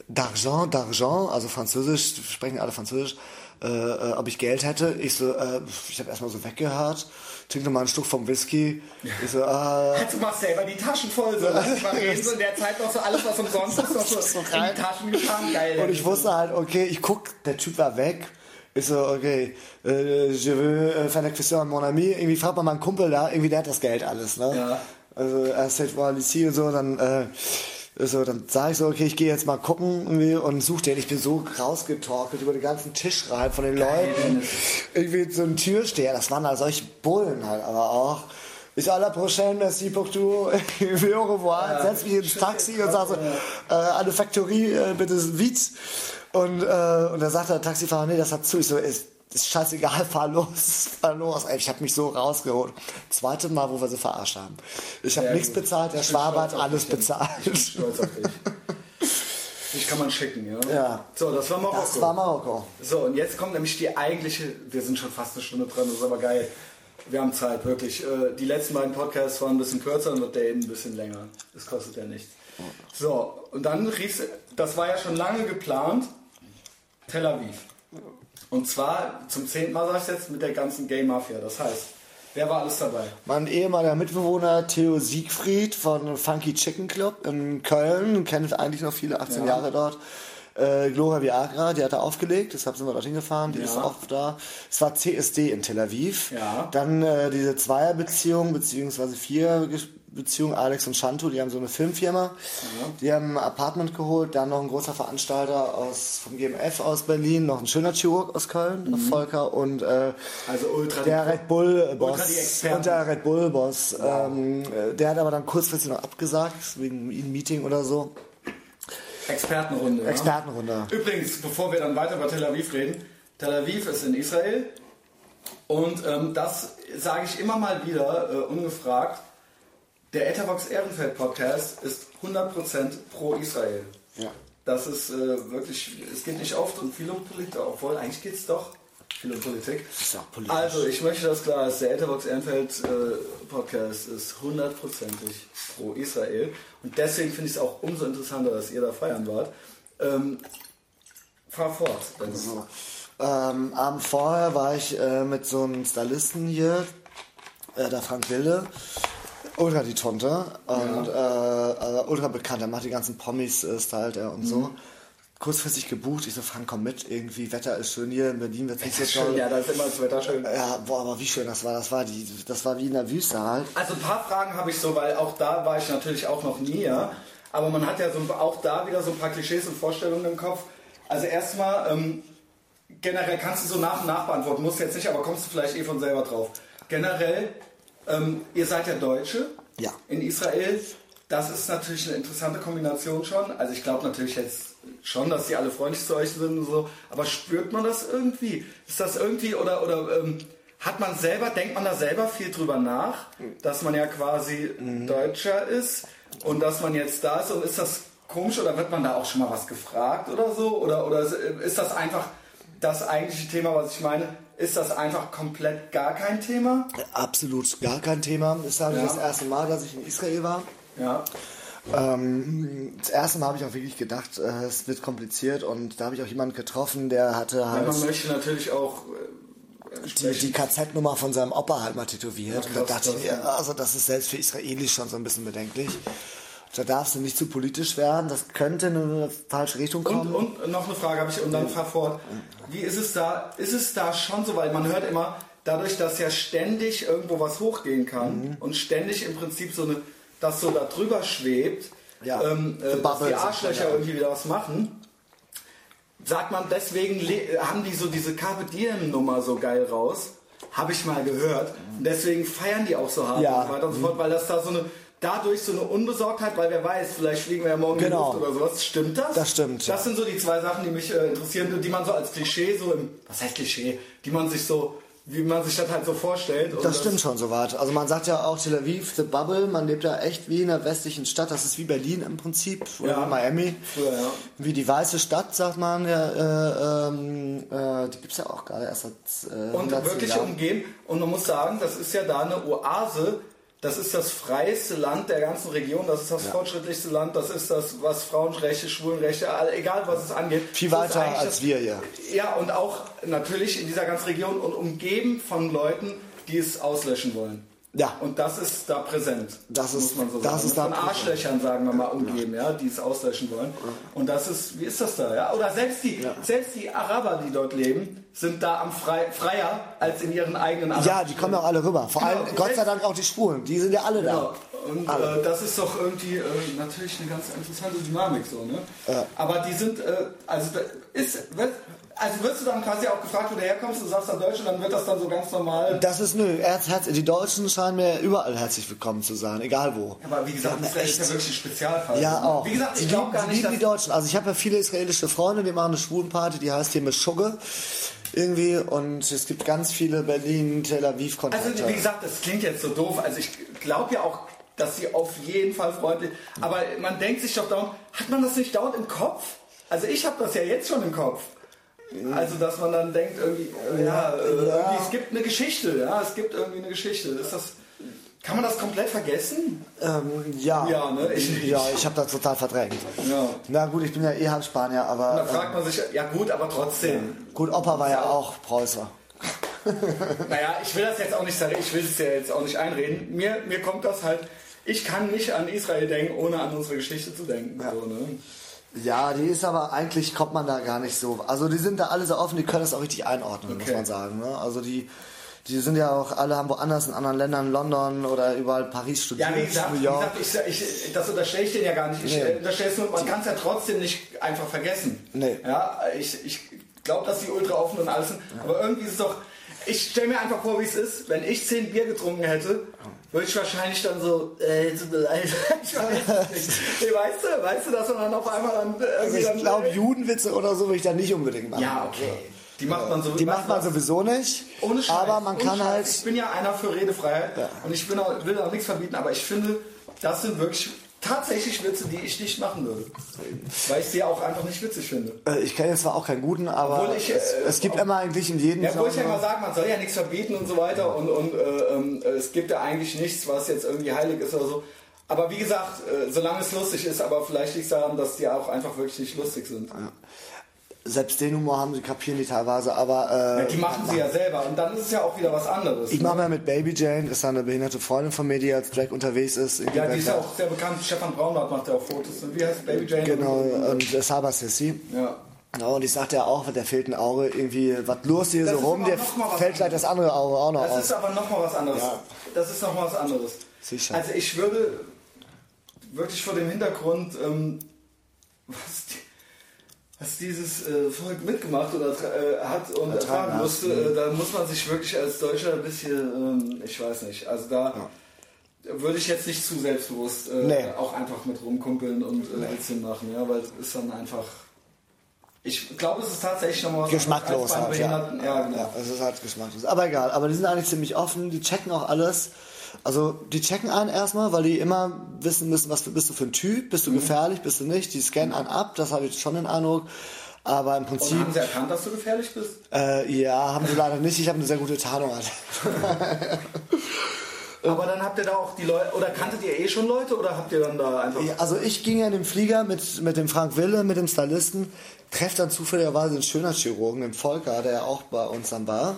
d'argent, d'argent, also Französisch, sprechen alle Französisch, äh, äh, ob ich Geld hätte. Ich so, äh, ich habe erstmal so weggehört, trinke mal einen Stück vom Whisky. Ich so, äh, Halt du machst selber die Taschen voll, so. Mal reden, so in der Zeit noch so alles, was umsonst ist, noch so, So in rein. die Taschen getan. Geil. und ich wusste halt, okay, ich guck, der Typ war weg. Ich so, okay, äh, je veux euh, faire la question à mon ami. Irgendwie fragt man meinen Kumpel da, irgendwie der hat das Geld alles, ne? Ja. Also er sagt, voilà, ici und so, dann, äh, so, dann sage ich so, okay, ich gehe jetzt mal gucken irgendwie und suche den. Ich bin so rausgetorkelt über den ganzen Tisch rein von den Leuten. Irgendwie so ein Türsteher, das waren halt solche Bullen halt, aber auch. Ich à la prochaine, merci pour tout, [laughs] au revoir. Setz mich ins Taxi und sag so, äh, der Factory, äh, bitte vite. Und, äh, und dann sagt der Taxifahrer, nee, das hat zu. Ich so, ist, ist scheißegal, [laughs] fahr los, fahr los. Ey, ich habe mich so rausgeholt. Zweite Mal, wo wir sie verarscht haben. Ich habe nichts gut. bezahlt, der Ich bin Schwabe hat alles dich, bezahlt. Ich bin stolz auf dich. Dich kann man schicken, ja? Ja. So, das war Marokko. Das war Marokko. So, und jetzt kommt nämlich die eigentliche, wir sind schon fast eine Stunde dran, das ist aber geil. Wir haben Zeit, wirklich. Äh, Die letzten beiden Podcasts waren ein bisschen kürzer und wird der eben ein bisschen länger. Das kostet ja nichts. So, und dann rief das war ja schon lange geplant, Tel Aviv. Und zwar zum zehnten Mal, sag ich jetzt, mit der ganzen Gay Mafia. Das heißt, wer war alles dabei? Mein ehemaliger Mitbewohner Theo Siegfried von Funky Chicken Club in Köln, kennt eigentlich noch viele, 18 Ja. Jahre dort. Äh, Gloria Viagra, die hat er aufgelegt, deshalb sind wir dorthin gefahren, die Ja. ist auch da. Es war CSD in Tel Aviv. Ja. Dann äh, diese Zweierbeziehung, beziehungsweise vier Beziehung Alex und Shantu, die haben so eine Filmfirma. Die haben ein Apartment geholt, dann noch ein großer Veranstalter aus, vom GMF aus Berlin, noch ein schöner Chirurg aus Köln, Volker und äh, Also Ultra. der Red Bull Boss und der Red Bull Boss. Ähm, äh, der hat aber dann kurzfristig noch abgesagt, wegen einem Meeting oder so. Expertenrunde. ja? Expertenrunde. Übrigens, bevor wir dann weiter über Tel Aviv reden, Tel Aviv ist in Israel und ähm, das sage ich immer mal wieder äh, ungefragt. Der Etherbox Ehrenfeld Podcast ist 100% pro Israel. Ja. Das ist äh, wirklich, es geht nicht oft und viel um Politik, obwohl eigentlich geht es doch viel um Politik. ist. Also, ich möchte das klar ist, der Etherbox Ehrenfeld äh, Podcast ist hundertprozentig pro Israel und deswegen finde ich es auch umso interessanter, dass ihr da feiern wart. Ähm, fahr fort. Dennis. So. Ähm, Abend vorher war ich äh, mit so einem Stylisten hier, äh, der Frank Wilde. Ultra die Tonte und äh, äh, ultra bekannt. Er macht die ganzen Pommes, äh, stylt er und so. kurzfristig gebucht. Ich so, Frank, komm mit, irgendwie, Wetter ist schön hier, in Berlin wird es nicht so [laughs] toll. Ja, da ist immer das Wetter schön. Ja, boah, aber wie schön das war. Das war, die, das war wie in der Wüste halt. Also ein paar Fragen habe ich so, weil auch da war ich natürlich auch noch nie, ja. Aber man hat ja so, auch da wieder so ein paar Klischees und Vorstellungen im Kopf. Also erstmal, ähm, generell kannst du so nach und nach beantworten, musst du jetzt nicht, aber kommst du vielleicht eh von selber drauf. Generell, ähm, ihr seid ja Deutsche ja. in Israel. Das ist natürlich eine interessante Kombination schon. Also ich glaube natürlich jetzt schon, dass die alle freundlich zu euch sind und so. Aber spürt man das irgendwie? Ist das irgendwie oder oder ähm, hat man selber, denkt man da selber viel drüber nach, dass man ja quasi mhm. Deutscher ist und dass man jetzt da ist und ist das komisch oder wird man da auch schon mal was gefragt oder so? Oder, oder ist das einfach das eigentliche Thema, was ich meine? Ist das einfach komplett gar kein Thema? Absolut gar kein Thema. Das ist ja. das erste Mal, dass ich in Israel war. Ja. Ähm, das erste Mal habe ich auch wirklich gedacht, äh, es wird kompliziert und da habe ich auch jemanden getroffen, der hatte halt. Ja, man möchte natürlich auch. Äh, die, die KZ-Nummer von seinem Opa halt mal tätowiert. Ja, und da dachte ich mir, also das ist selbst für Israelis schon so ein bisschen bedenklich. Da darfst du nicht zu politisch werden, das könnte in eine falsche Richtung kommen. Und, und noch eine Frage habe ich und dann fahr fort. Wie ist es da? Ist es da schon so, weil man hört immer, dadurch, dass ja ständig irgendwo was hochgehen kann mhm. und ständig im Prinzip so eine das so da drüber schwebt, ja, ähm, äh, dass die Arschlöcher ja. irgendwie wieder was machen. Sagt man, deswegen haben die so diese Carpe Diem Nummer so geil raus. Habe ich mal gehört. Und deswegen feiern die auch so hart ja. und so weiter und so fort, weil das da so eine dadurch so eine Unbesorgtheit, weil wer weiß, vielleicht fliegen wir ja morgen genau. in die Luft oder sowas. Stimmt das? Das stimmt. Das sind so die zwei Sachen, die mich äh, interessieren, die man so als Klischee so im, was heißt Klischee, die man sich so wie man sich das halt so vorstellt. Das, das stimmt schon so weit. Also man sagt ja auch Tel Aviv, the Bubble, man lebt ja echt wie in einer westlichen Stadt. Das ist wie Berlin im Prinzip oder ja. Miami. Ja, ja. Wie die weiße Stadt, sagt man ja. Äh, ähm, äh, die gibt es ja auch gerade erst seit äh, Und wirklich Jahren. umgeben. Und man muss sagen, das ist ja da eine Oase das ist das freiste Land der ganzen Region, das ist das ja. fortschrittlichste Land, das ist das, was Frauenrechte, Schwulenrechte, egal was es angeht. Viel weiter als das, wir, ja. Ja, und auch natürlich in dieser ganzen Region und umgeben von Leuten, die es auslöschen wollen. Ja. Und das ist da präsent. Das ist, muss man so das sagen. Ist da Von Arschlöchern, sagen wir mal, umgeben, ja. ja. die es auslöschen wollen. Und das ist, wie ist das da, ja? Oder selbst die, ja. selbst die Araber, die dort leben, sind da am frei, freier als in ihren eigenen Araber. Ja, die kommen ja auch alle rüber. Vor allem, genau. Gott sei Dank auch die Spuren. Die sind ja alle genau. da. Und äh, das ist doch irgendwie äh, natürlich eine ganz interessante Dynamik so, ne? Aber die sind, äh, also ist, also wirst du dann quasi auch gefragt, wo du herkommst, du sagst dann Deutsch und dann wird das dann so ganz normal. Das ist nö, Herz, Herz, die Deutschen scheinen mir überall herzlich willkommen zu sein, egal wo. Aber wie gesagt, das ist ja wirklich ein Spezialfall. Ja, auch. Wie gesagt, ich glaube gar nicht, dass die Deutschen. Also ich habe ja viele israelische Freunde, die machen eine Schwulenparty, die heißt hier Meschugge irgendwie und es gibt ganz viele Berlin, Tel Aviv Kontakte. Also wie gesagt, das klingt jetzt so doof. Also ich glaube ja auch, dass sie auf jeden Fall freundlich. Aber man denkt sich doch dauernd, hat man das nicht dauernd im Kopf? Also ich habe das ja jetzt schon im Kopf. Also, dass man dann denkt, irgendwie, äh, ja, äh, irgendwie, es gibt eine Geschichte, ja, es gibt irgendwie eine Geschichte. Ist das, kann man das komplett vergessen? Ähm, ja. Ja, ne? ich, ja, ich habe das total verdrängt. Ja. Na gut, ich bin ja eh halb Spanier, aber. Und dann fragt man sich, ja gut, aber trotzdem. Gut, Opa war ja auch Preußer. [laughs] naja, ich will das jetzt auch nicht sagen, ich will es ja jetzt auch nicht einreden. Mir, mir kommt das halt, ich kann nicht an Israel denken, ohne an unsere Geschichte zu denken. Ja. So, ne? Ja, die ist aber eigentlich kommt man da gar nicht so. Also die sind da alle so offen, die können das auch richtig einordnen, okay. muss man sagen. Ne? Also die, die sind ja auch alle haben woanders in anderen Ländern, London oder überall Paris studiert. Ja, wie gesagt, New York. Wie gesagt ich, ich, das unterstelle ich denen ja gar nicht. Ich nee. unterstelle es nur, man kann es ja trotzdem nicht einfach vergessen. Nee. Ja, ich, ich glaube, dass die ultra offen und alles sind. Ja. Aber irgendwie ist es doch. Ich stelle mir einfach vor, wie es ist, wenn ich zehn Bier getrunken hätte würde ich wahrscheinlich dann so, äh, [laughs] ich weiß nicht. Weißt du, weißt du, dass man dann auf einmal dann irgendwie also Ich glaube, Judenwitze oder so würde ich dann nicht unbedingt machen. Ja, okay. Die macht man, so, die macht man sowieso nicht. Ohne Scheiß, aber man kann Scheiß. halt. Ich bin ja einer für Redefreiheit ja. und ich auch, will auch nichts verbieten, aber ich finde, das sind wirklich tatsächlich Witze, die ich nicht machen würde. Weil ich sie auch einfach nicht witzig finde. Äh, ich kenne jetzt zwar auch keinen guten, aber ich, es, äh, es, gibt immer eigentlich in jedem Ja, wo ich ja immer sage, man soll ja nichts verbieten und so weiter und, und äh, äh, es gibt ja eigentlich nichts, was jetzt irgendwie heilig ist oder so. Aber wie gesagt, äh, solange es lustig ist, aber vielleicht liegt es daran, dass die auch einfach wirklich nicht lustig sind. Ja. Selbst den Humor haben sie, kapieren die teilweise, aber... Äh, ja, die machen sie ja selber und dann ist es ja auch wieder was anderes. Ich ne? mache ja mit Baby Jane, ist eine behinderte Freundin von mir, die als Drag unterwegs ist. Ja, die ist ja auch sehr bekannt. Stefan Braunhardt macht ja auch Fotos. Wie heißt Baby Jane? Genau, und, und Saba Sissi. Ja. Ja, und ich sagte ja auch, der fehlt ein Auge, irgendwie, was los hier das so rum, der fällt gleich das andere Auge auch noch. Das ist aber nochmal was anderes. Ja. Das ist nochmal was anderes. Sicher. Also ich würde wirklich vor dem Hintergrund, ähm, [laughs] was die, was dieses äh, Volk mitgemacht oder äh, hat und ertragen, ertragen musste, äh, da muss man sich wirklich als Deutscher ein bisschen, ähm, ich weiß nicht, also da ja. würde ich jetzt nicht zu selbstbewusst äh, nee. auch einfach mit rumkumpeln und äh, nee. machen, ja, weil es ist dann einfach. Ich glaube, es ist tatsächlich nochmal geschmacklos. Halt, ja. ja, genau. ja, es ist halt geschmacklos. Aber egal, aber die sind eigentlich ziemlich offen, die checken auch alles. Also die checken einen erstmal, weil die immer wissen müssen, was bist du für ein Typ, bist du mhm. gefährlich, bist du nicht. Die scannen einen ab, das habe ich schon den Eindruck. Aber im Prinzip. Und haben sie erkannt, dass du gefährlich bist? Äh, ja, haben sie leider nicht. Ich habe eine sehr gute Tarnung. [laughs] Aber dann habt ihr da auch die Leute, oder kanntet ihr eh schon Leute oder habt ihr dann da einfach. Ja, also ich ging ja in den Flieger mit, mit dem Frank Wille, mit dem Stylisten, treffe dann zufälligerweise den Schönheitschirurgen, den Volker, der ja auch bei uns dann war.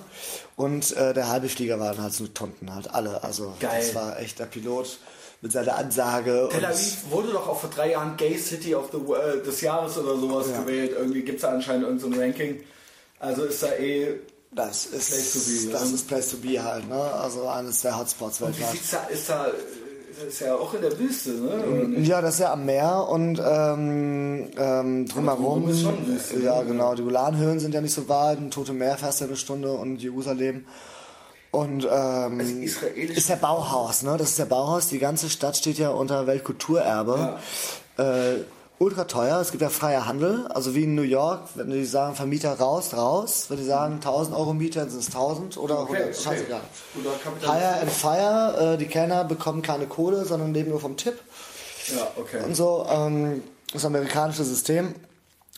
Und äh, der halbe Flieger waren halt so Tonten, halt alle. Also Geil. das war echt der Pilot mit seiner Ansage. Tel Aviv wurde doch auch vor drei Jahren Gay City of the, äh, des Jahres oder sowas ja. gewählt. Irgendwie gibt es da anscheinend irgendein so Ranking. Also ist da eh das ist Place to be. Das ist Place to be halt, ne? Also eines der Hotspots weltweit. Und wie sieht's da, ist da ist ja auch in der Wüste, ne? Ja, das ist ja am Meer und ähm, ähm, drumherum. Ist schon Wüste, ja, genau. Die Golanhöhen sind ja nicht so weit, ein Tote Meer fährst ja eine Stunde und Jerusalem. Und ähm, ist der Bauhaus, ne? Das ist der Bauhaus. Die ganze Stadt steht ja unter Weltkulturerbe. Ja. Äh, ultra teuer. Es gibt ja freier Handel. Also wie in New York, wenn die sagen Vermieter raus, raus. Wenn die sagen 1000 Euro Miete, dann sind es 1000 oder okay, 100. Okay. Scheißegal. Hire and Fire. Äh, die Kellner bekommen keine Kohle, sondern leben nur vom Tipp. Ja, okay. Und so. Ähm, das amerikanische System.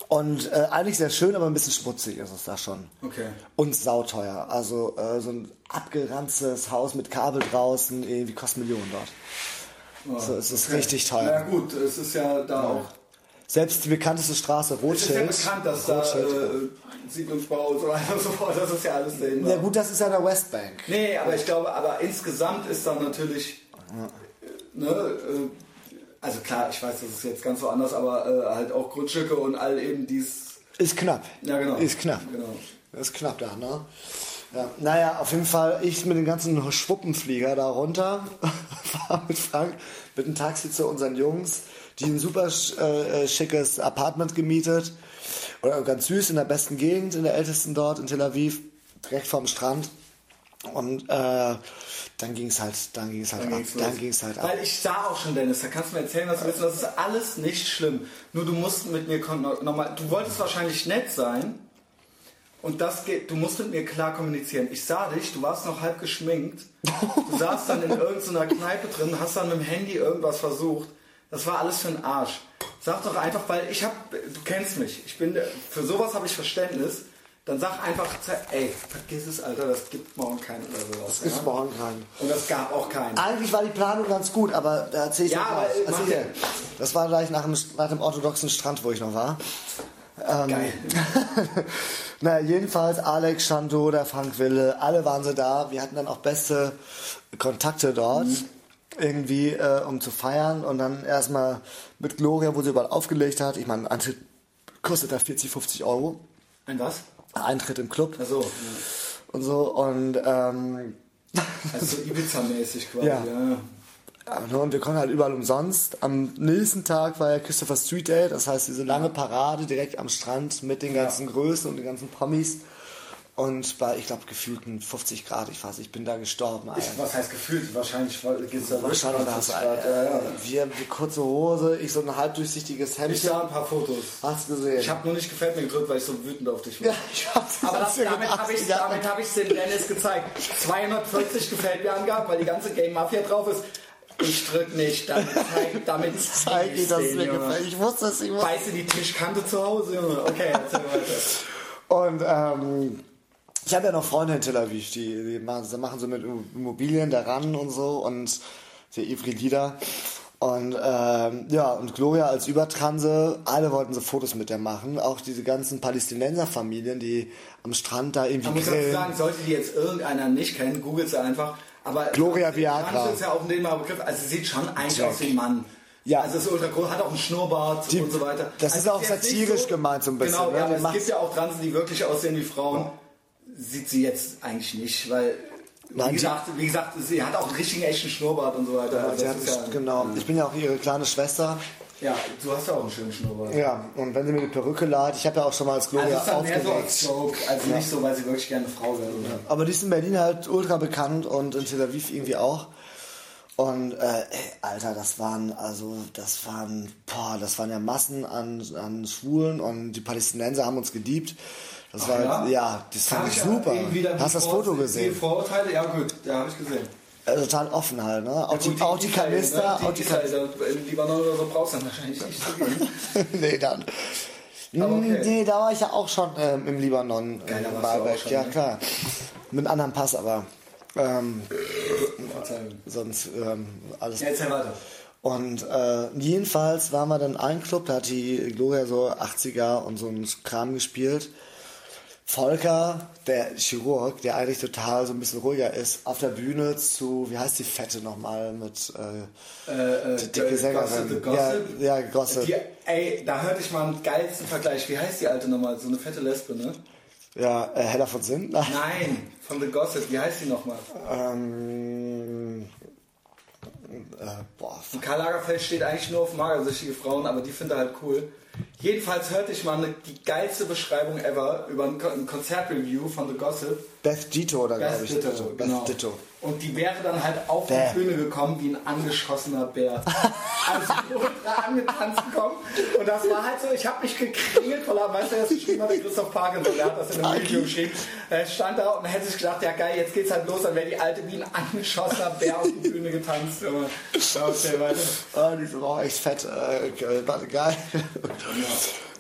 Und äh, eigentlich sehr schön, aber ein bisschen schmutzig ist es da schon. Okay. Und sauteuer. Also äh, so ein abgeranztes Haus mit Kabel draußen, irgendwie kostet Millionen dort. Oh, so, es ist okay. richtig teuer. Na gut, es ist ja da ja. auch selbst die bekannteste Straße, Rothschild. Es ist ja bekannt, dass Rothschild. da äh, Siedlungsbau und so weiter und so fort, das ist ja alles dahinter. Ja gut, das ist ja der Westbank. Nee, aber ich glaube, aber insgesamt ist da natürlich, ja. ne, äh, also klar, ich weiß, das ist jetzt ganz so anders, aber äh, halt auch Grundstücke und all eben dies... Ist knapp. Ja, genau. Ist knapp. Genau. Ist knapp da, ne? Ja. Naja, auf jeden Fall, ich mit dem ganzen Schwuppenflieger da runter, [laughs] war mit Frank, mit dem Taxi zu unseren Jungs die ein super äh, schickes Apartment gemietet. Oder ganz süß in der besten Gegend, in der ältesten dort in Tel Aviv, direkt vorm Strand. Und äh, dann ging es halt, dann ging es halt dann ab. Dann ging es halt ab. Weil ich sah auch schon, Dennis, da kannst du mir erzählen, was du willst. Das ist alles nicht schlimm. Nur du musst mit mir nochmal, du wolltest wahrscheinlich nett sein. Und das geht, du musst mit mir klar kommunizieren. Ich sah dich, du warst noch halb geschminkt. Du saßt dann in [laughs] irgendeiner Kneipe drin, hast dann mit dem Handy irgendwas versucht. Das war alles für einen Arsch. Sag doch einfach, weil ich hab, du kennst mich. Ich bin, für sowas habe ich Verständnis. Dann sag einfach, ey, vergiss es, Alter, das gibt morgen keinen oder sowas. Das gibt ja? morgen keinen. Und das gab auch keinen. Eigentlich war die Planung ganz gut, aber da erzähl ich ja, aber, also hier, Das war gleich nach dem, nach dem orthodoxen Strand, wo ich noch war. Ähm, Geil. [laughs] naja, jedenfalls Alex, Shanto, der Frank Wille, alle waren sie da. Wir hatten dann auch beste Kontakte dort. Mhm irgendwie, äh, um zu feiern und dann erstmal mit Gloria, wo sie überall aufgelegt hat. Ich meine, Eintritt kostet da 40, 50 Euro. Ein was? Eintritt im Club. Ach so. Ja. Und so und ähm, [laughs] also so Ibiza-mäßig quasi, ja. ja. Ja, und wir konnten halt überall umsonst. Am nächsten Tag war ja Christopher Street Day, das heißt diese lange Parade direkt am Strand mit den ganzen ja. Größen und den ganzen Pommies. Und bei, ich glaube, gefühlten 50 Grad, ich weiß, ich bin da gestorben. Ich, was heißt gefühlt? Wahrscheinlich geht es da Wahrscheinlich war es ja, ja. Wir, die kurze Hose, ich so ein halbdurchsichtiges Hemd. Ich sah ein paar Fotos. Hast du gesehen? Ich habe nur nicht gefällt mir gedrückt, weil ich so wütend auf dich war. Ja, ich hab's Aber das, damit habe ich damit hab den Dennis gezeigt. 240 gefällt mir angehabt, weil die ganze Game Mafia drauf ist. Ich drück nicht, damit zeig, damit [laughs] zeig ich, dass es mir gefällt. Ich wusste es, ich wusste Weißt du die Tischkante zu Hause, Junge? Okay, erzähl weiter. Und, ähm, ich habe ja noch Freunde in Tel Aviv, die, die machen, machen so mit Immobilien daran und so und der Ivri Lieder. Und ähm, ja, und Gloria als Übertranse, alle wollten so Fotos mit der machen. Auch diese ganzen Palästinenserfamilien, die am Strand da irgendwie Man muss grillen. sagen, sollte die jetzt irgendeiner nicht kennen, googelt sie einfach. Aber Gloria Viagra. ist ja auch ein Begriff. Also sie sieht schon eigentlich aus wie ein Mann. Ja. Also ist ultra cool, hat auch einen Schnurrbart die, und so weiter. Das also ist auch satirisch so, gemeint so ein bisschen. Genau, ne? ja, es gibt ja auch Transen, die wirklich aussehen wie Frauen. Sieht sie jetzt eigentlich nicht, weil Nein, wie, gesagt, wie gesagt, sie hat auch einen richtigen echten Schnurrbart und so weiter. Ja, also hat, ja, genau. Ich bin ja auch ihre kleine Schwester. Ja, du hast ja auch einen schönen Schnurrbart. Ja, und wenn sie mir die Perücke leiht, ich habe ja auch schon mal als Gloria also aufgeregt. Mehr so Joke, also ja. nicht so, weil sie wirklich gerne eine Frau wäre. Ja. Aber die ist in Berlin halt ultra bekannt und in Tel Aviv irgendwie auch. Und äh, Alter, das waren also, das waren, boah, das waren ja Massen an, an Schwulen und die Palästinenser haben uns geliebt. Das Ach, war ja? ja, das fand ich super. Hast du das Foto gesehen? Die Vorurteile, ja gut, ja, habe ich gesehen. Also total offen halt, ne? Auch die, auch die Kanister, auch die Kanister. Im Libanon oder so brauchst du dann wahrscheinlich nicht so [laughs] nee, dann. Okay. Nee, da war ich ja auch schon ähm, im Libanon. Geil, da warst schon, ja, ne? klar. Mit einem anderen Pass, aber. Ähm, sonst ähm, alles. Ja, erzähl weiter. Und äh, jedenfalls waren wir dann ein Club, da hat die Gloria so 80er und so ein Kram gespielt. Volker, der Chirurg, der eigentlich total so ein bisschen ruhiger ist, auf der Bühne zu, wie heißt die Fette nochmal mit äh, äh, äh die dicke Sängerin. Gossip, Ja, ja, Gossip. Die, ey, da hörte ich mal einen geilsten Vergleich. Wie heißt die alte nochmal? So eine fette Lesbe, ne? Ja, äh, Hella von Sinn? [laughs] Nein, von The Gossip. Wie heißt die nochmal? Ähm, äh, boah. Und Karl Lagerfeld steht eigentlich nur auf magersüchtige Frauen, aber die findet er halt cool. Jedenfalls hörte ich mal eine, die geilste Beschreibung ever über ein, ein Konzertreview von The Gossip. Beth Dito, oder glaube ich. Ditto, Beth genau. Ditto. Und die wäre dann halt auf Bäh. die Bühne gekommen wie ein angeschossener Bär. [laughs] also ultra angetanzt gekommen. Und das war halt so, ich habe mich gekringelt, weil er, weißt du, das geschrieben hat, der Christoph Parkinson, der hat das in einem Video geschrieben. Er stand da und hätte sich gedacht, ja geil, jetzt geht's halt los, dann wäre die alte wie ein angeschossener Bär auf die Bühne getanzt. Aber, okay, weiter. Oh, die ist auch echt fett. Äh, geil.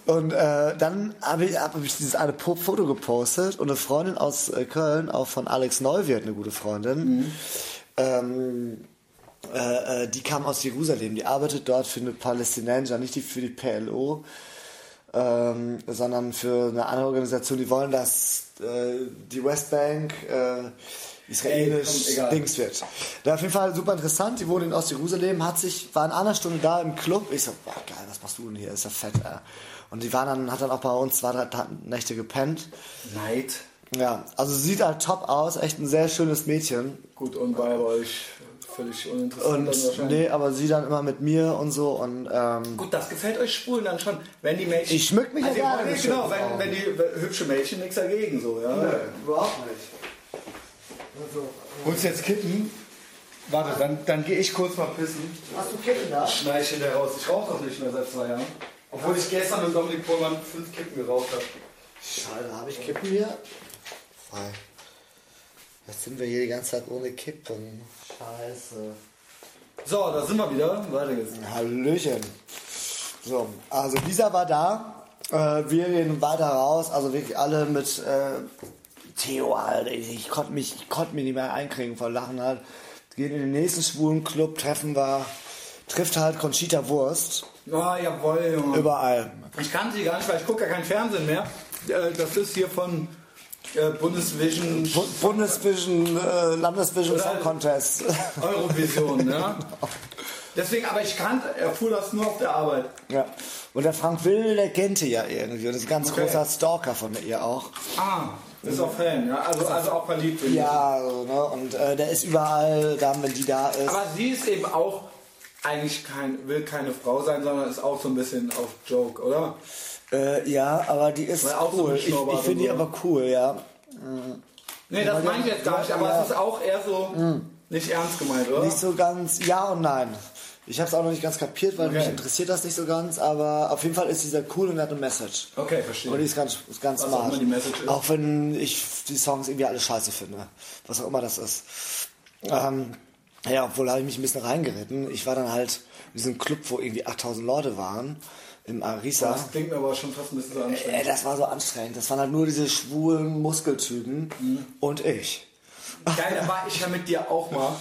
Und äh, dann habe ich, hab ich dieses eine Foto gepostet und eine Freundin aus äh, Köln, auch von Alex Neuwirth, eine gute Freundin, mhm. ähm, äh, äh, die kam aus Jerusalem, die arbeitet dort für eine Palästinenser, nicht die für die PLO, ähm, sondern für eine andere Organisation, die wollen, dass äh, die Westbank israelisch Ey, Dings wird. Da auf jeden Fall super interessant. Die wohnt in Ostjerusalem, hat sich, war in einer Stunde da im Club. Ich so, boah, geil, was machst du denn hier? Ist ja fett, ey. Und die war dann, hat dann auch bei uns zwei, drei Nächte gepennt. Neid. Ja, also sieht halt top aus, echt ein sehr schönes Mädchen. Gut, und bei euch völlig uninteressant. Und, nee, aber sie dann immer mit mir und so und ähm, Gut, das gefällt euch Spulen dann schon, wenn die Mädchen. Ich schmück mich also ja gerne. Genau, wenn, wenn die hübsche Mädchen nichts dagegen so, ja. Nee, überhaupt nicht. Holst jetzt Kippen? Warte, dann, dann gehe ich kurz mal pissen. Hast du Kippen da? Schneide ich hinterher raus. Ich rauche doch nicht mehr seit zwei Jahren. Obwohl ich gestern mit Dominik Pohlmann fünf Kippen geraucht habe. Schade, habe ich Kippen hier? Frei. Jetzt sind wir hier die ganze Zeit ohne Kippen. Scheiße. So, da sind wir wieder. Weiter geht's. Hallöchen. So, also Lisa war da. Äh, wir gehen weiter raus. Also wirklich alle mit äh, Theo, Alter. Ich konnte mich, ich konnte mich nicht mehr einkriegen vor Lachen halt. Gehen in den nächsten schwulen Club, treffen wir, trifft halt Conchita Wurst. Oh, jawohl, Junge. Überall. Ich kann sie gar nicht, weil ich gucke ja kein Fernsehen mehr. Äh, das ist hier von äh, Bundesvision. Bu Bundesvision, äh, Landesvision Song Contest. [laughs] Eurovision, ja. Deswegen, aber ich kannte, erfuhr das nur auf der Arbeit. Ja. Und der Frank Will, der kennt sie ja irgendwie. Und ist ein ganz okay. großer Stalker von ihr auch. Ah, ist auch Fan, ja. Also, also auch verliebt. Ja, also, ne? und äh, der ist überall da, wenn die da ist. Aber sie ist eben auch eigentlich kein, will keine Frau sein, sondern ist auch so ein bisschen auf Joke, oder? Äh, ja, aber die ist auch cool. So ich, ich finde die aber cool, ja. Mhm. Nee, das meine ich jetzt gar nicht, aber es ist auch eher so mhm. nicht ernst gemeint, oder? Nicht so ganz, ja und nein. Ich habe es auch noch nicht ganz kapiert, weil okay. mich interessiert das nicht so ganz, aber auf jeden Fall ist dieser cool und hat eine Message. Okay, verstehe. Und die ist ganz, ist ganz smart. Auch, auch wenn ich die Songs irgendwie alle scheiße finde, was auch immer das ist. Ähm, ja, obwohl habe ich mich ein bisschen reingeritten. Ich war dann halt in diesem Club, wo irgendwie 8000 Leute waren, im Arisa. Das klingt mir aber schon fast ein bisschen so anstrengend. Äh, das war so anstrengend. Das waren halt nur diese schwulen Muskeltypen mhm. und ich. Geil, da war ich ja mit dir auch mal.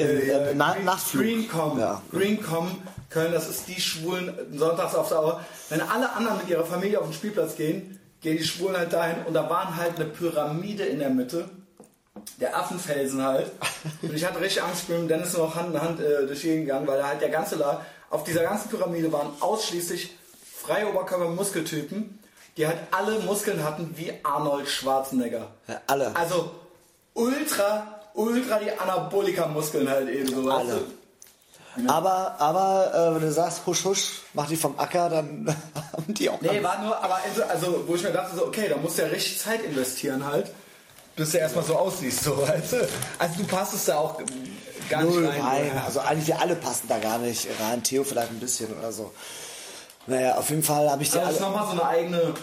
Im, äh, na, Nachtflug. Greencom. Ja. Greencom Köln, das ist die Schwulen sonntags auf Dauer. Wenn alle anderen mit ihrer Familie auf den Spielplatz gehen, gehen die Schwulen halt dahin und da waren halt eine Pyramide in der Mitte. Der Affenfelsen halt. Und ich hatte richtig Angst, ich bin mit Dennis noch Hand in Hand äh, durch Gegend gegangen, weil halt der ganze Laden, auf dieser ganzen Pyramide waren ausschließlich freie Oberkörper-Muskeltypen, die halt alle Muskeln hatten wie Arnold Schwarzenegger. Ja, alle. Also ultra, ultra die Anabolika-Muskeln halt eben so. Alle. Ja. Aber, aber äh, wenn du sagst, husch, husch, mach die vom Acker, dann [laughs] haben die auch. Nee, war nur, aber also, also, wo ich mir dachte, so, okay, da musst du ja richtig Zeit investieren halt, bis du erstmal so aussiehst, so, [laughs] weißt du? Also du passt es da auch gar Null, nicht rein. Nein, oder? also eigentlich alle passen da gar nicht rein. Theo vielleicht ein bisschen oder so. Naja, auf jeden Fall habe ich die also alle. Das ist nochmal so eine eigene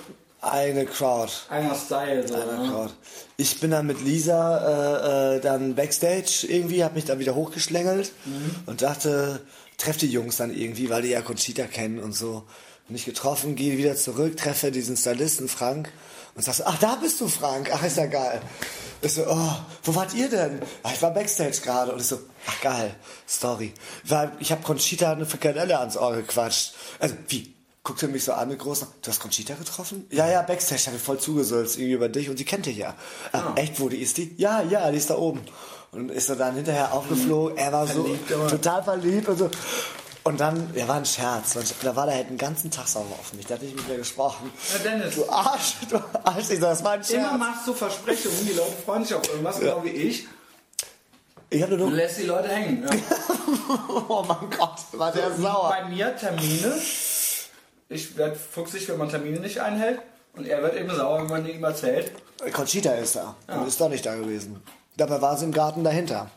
eine Crowd. Einer Style. So, Einer ne? Crowd. Ich bin dann mit Lisa äh, äh, dann Backstage irgendwie, habe mich dann wieder hochgeschlängelt mhm. und dachte, treff die Jungs dann irgendwie, weil die ja Conchita kennen und so. Mich getroffen, gehe wieder zurück, treffe diesen Stylisten Frank und sagst, ach, da bist du Frank, ach, ist ja geil. Ich so, oh, wo wart ihr denn? Ach, ich war Backstage gerade und ich so, ach geil, Story. Weil ich habe Conchita eine Frikadelle ans Ohr gequatscht. Also, wie? Guckt er mich so an mit großen. Du hast Conchita getroffen? Ja, ja, Backstage, habe ich voll zugesölzt irgendwie über dich und sie kennt dich ja. Ah, ah. Echt, wo die ist die? Ja, ja, die ist da oben. Und ist er dann hinterher aufgeflogen. Er war verliebt, so total verliebt und so. Und dann, er war ein Scherz. Da war der halt den ganzen Tag sauber auf mich. Da hatte ich mit mir gesprochen. Ja, Dennis. Du Arsch, du Arsch. Ich sag, das war ein Scherz. Immer machst du Versprechungen, die Leute freuen sich auf irgendwas, ja. genau wie ich. Ich hatte nur... Du lässt die Leute hängen. Ja. [laughs] oh mein Gott, war der so, sauer. Bei mir Termine ich werde fuchsig, wenn man Termine nicht einhält. Und er wird eben sauer, wenn man ihm erzählt. Conchita ist da. Ja. Und ist doch nicht da gewesen. Dabei war sie im Garten dahinter.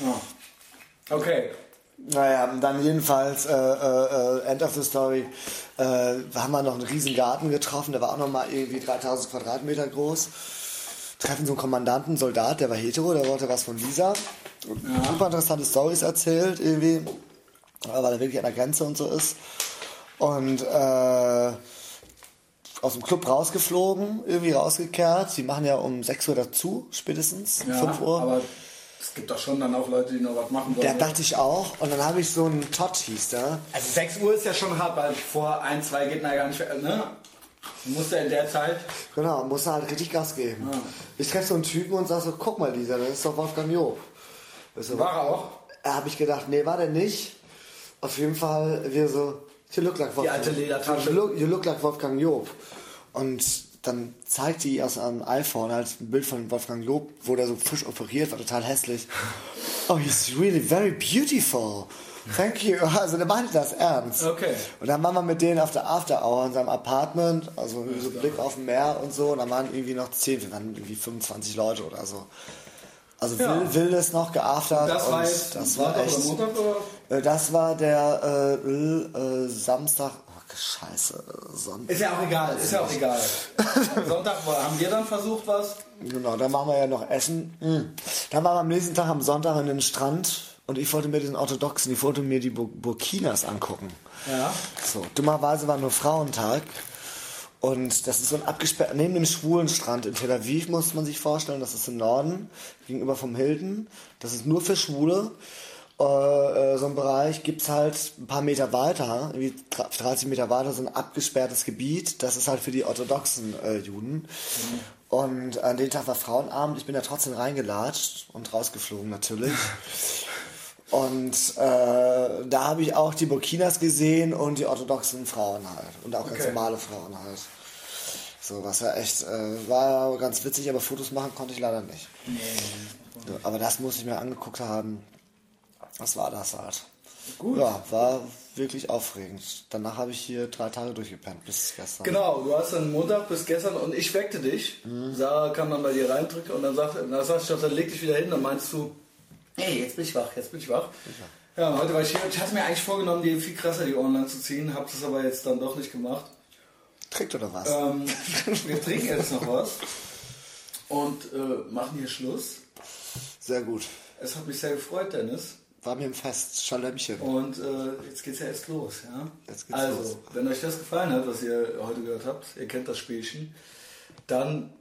Ja. Okay. Naja, dann jedenfalls, äh, äh, End of the Story, äh, haben wir noch einen riesen Garten getroffen, der war auch nochmal irgendwie 3000 Quadratmeter groß. Treffen so einen Kommandanten, Soldat, der war hetero, der wollte was von Lisa. Ja. Super interessante Stories erzählt, irgendwie, weil er wirklich an der Grenze und so ist und äh, aus dem Club rausgeflogen, irgendwie rausgekehrt. Die machen ja um 6 Uhr dazu, spätestens, ja, 5 Uhr. Aber es gibt doch schon dann auch Leute, die noch was machen wollen. Der dachte ich auch. Und dann habe ich so einen Todd, hieß der. Also 6 Uhr ist ja schon hart, weil vor 1, 2 geht man ja gar nicht, ne? Muss er in der Zeit. Genau, muss er halt richtig Gas geben. Ja. Ich treffe so einen Typen und sage so, guck mal, Lisa, das ist doch Wolfgang Job. War er auch? Da habe ich gedacht, nee, war der nicht. Auf jeden Fall, wir so, You look like Wolfgang, die alte Ledertasche. You look, you look like Wolfgang Job. Und dann zeigt die aus einem iPhone halt ein Bild von Wolfgang Job, wo der so frisch operiert war, total hässlich. Oh, he's really very beautiful. Thank you. [laughs] Also der meinte das ernst. Okay. Und dann waren wir mit denen auf der After Hour in seinem Apartment, also so Blick auf dem Meer und so. Und dann waren irgendwie noch zehn, wir waren irgendwie 25 Leute oder so. Also ja. Will, Wildes noch geaftert. Das war jetzt das war echt, Montag das war der äh, äh, Samstag. Oh, Scheiße, Sonntag. Ist ja auch egal, ist ja auch egal. [laughs] Sonntag haben wir dann versucht was. Genau, dann machen wir ja noch Essen. Mhm. Dann waren wir am nächsten Tag am Sonntag in den Strand und ich wollte mir den Orthodoxen, ich wollte mir die Burkinas angucken. Ja. So, dummerweise war nur Frauentag. Und das ist so ein abgesperrt, neben dem schwulen Strand in Tel Aviv muss man sich vorstellen, das ist im Norden, gegenüber vom Hilton. Das ist nur für Schwule. Äh, äh so ein Bereich gibt es halt ein paar Meter weiter, irgendwie 30 Meter weiter, so ein abgesperrtes Gebiet. Das ist halt für die orthodoxen äh, Juden. Mhm. Und an dem Tag war Frauenabend. Ich bin da trotzdem reingelatscht und rausgeflogen natürlich. [laughs] Und äh, da habe ich auch die Burkinas gesehen und die orthodoxen Frauen halt. Und auch okay. ganz normale Frauen halt. So, was ja echt, äh, war ganz witzig, aber Fotos machen konnte ich leider nicht. Nee. So, aber das muss ich mir angeguckt haben. Was war das halt? Gut. Ja, war wirklich aufregend. Danach habe ich hier drei Tage durchgepennt, bis gestern. Genau, du hast dann Montag bis gestern und ich weckte dich. Mhm. Sarah kam dann bei dir reindrücken und dann sagte, dann sagst du, dann leg dich wieder hin, dann meinst du, Hey, jetzt bin ich wach, jetzt bin ich wach. Ja, heute war ich hier. Ich hatte mir eigentlich vorgenommen, die viel krasser die Ohren lang zu ziehen, habe das aber jetzt dann doch nicht gemacht. Trinkt oder was? Ähm, wir trinken jetzt noch was und äh, machen hier Schluss. Sehr gut. Es hat mich sehr gefreut, Dennis. War mir ein Fest, Schalömchen. Und äh, jetzt geht's ja erst los, ja? Jetzt geht's also, los. wenn euch das gefallen hat, was ihr heute gehört habt, ihr kennt das Spielchen, dann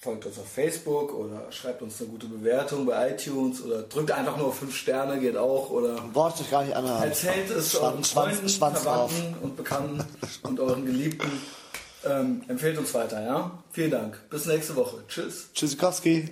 folgt uns auf Facebook oder schreibt uns eine gute Bewertung bei iTunes oder drückt einfach nur 5 Sterne, geht auch. Oder Braucht sich gar nicht anhalten. Erzählt es Schwanz, euren Freunden, Schwanz, Verwandten und Bekannten [laughs] und euren Geliebten. Ähm, empfehlt uns weiter, ja? Vielen Dank. Bis nächste Woche. Tschüss. Tschüssikowski.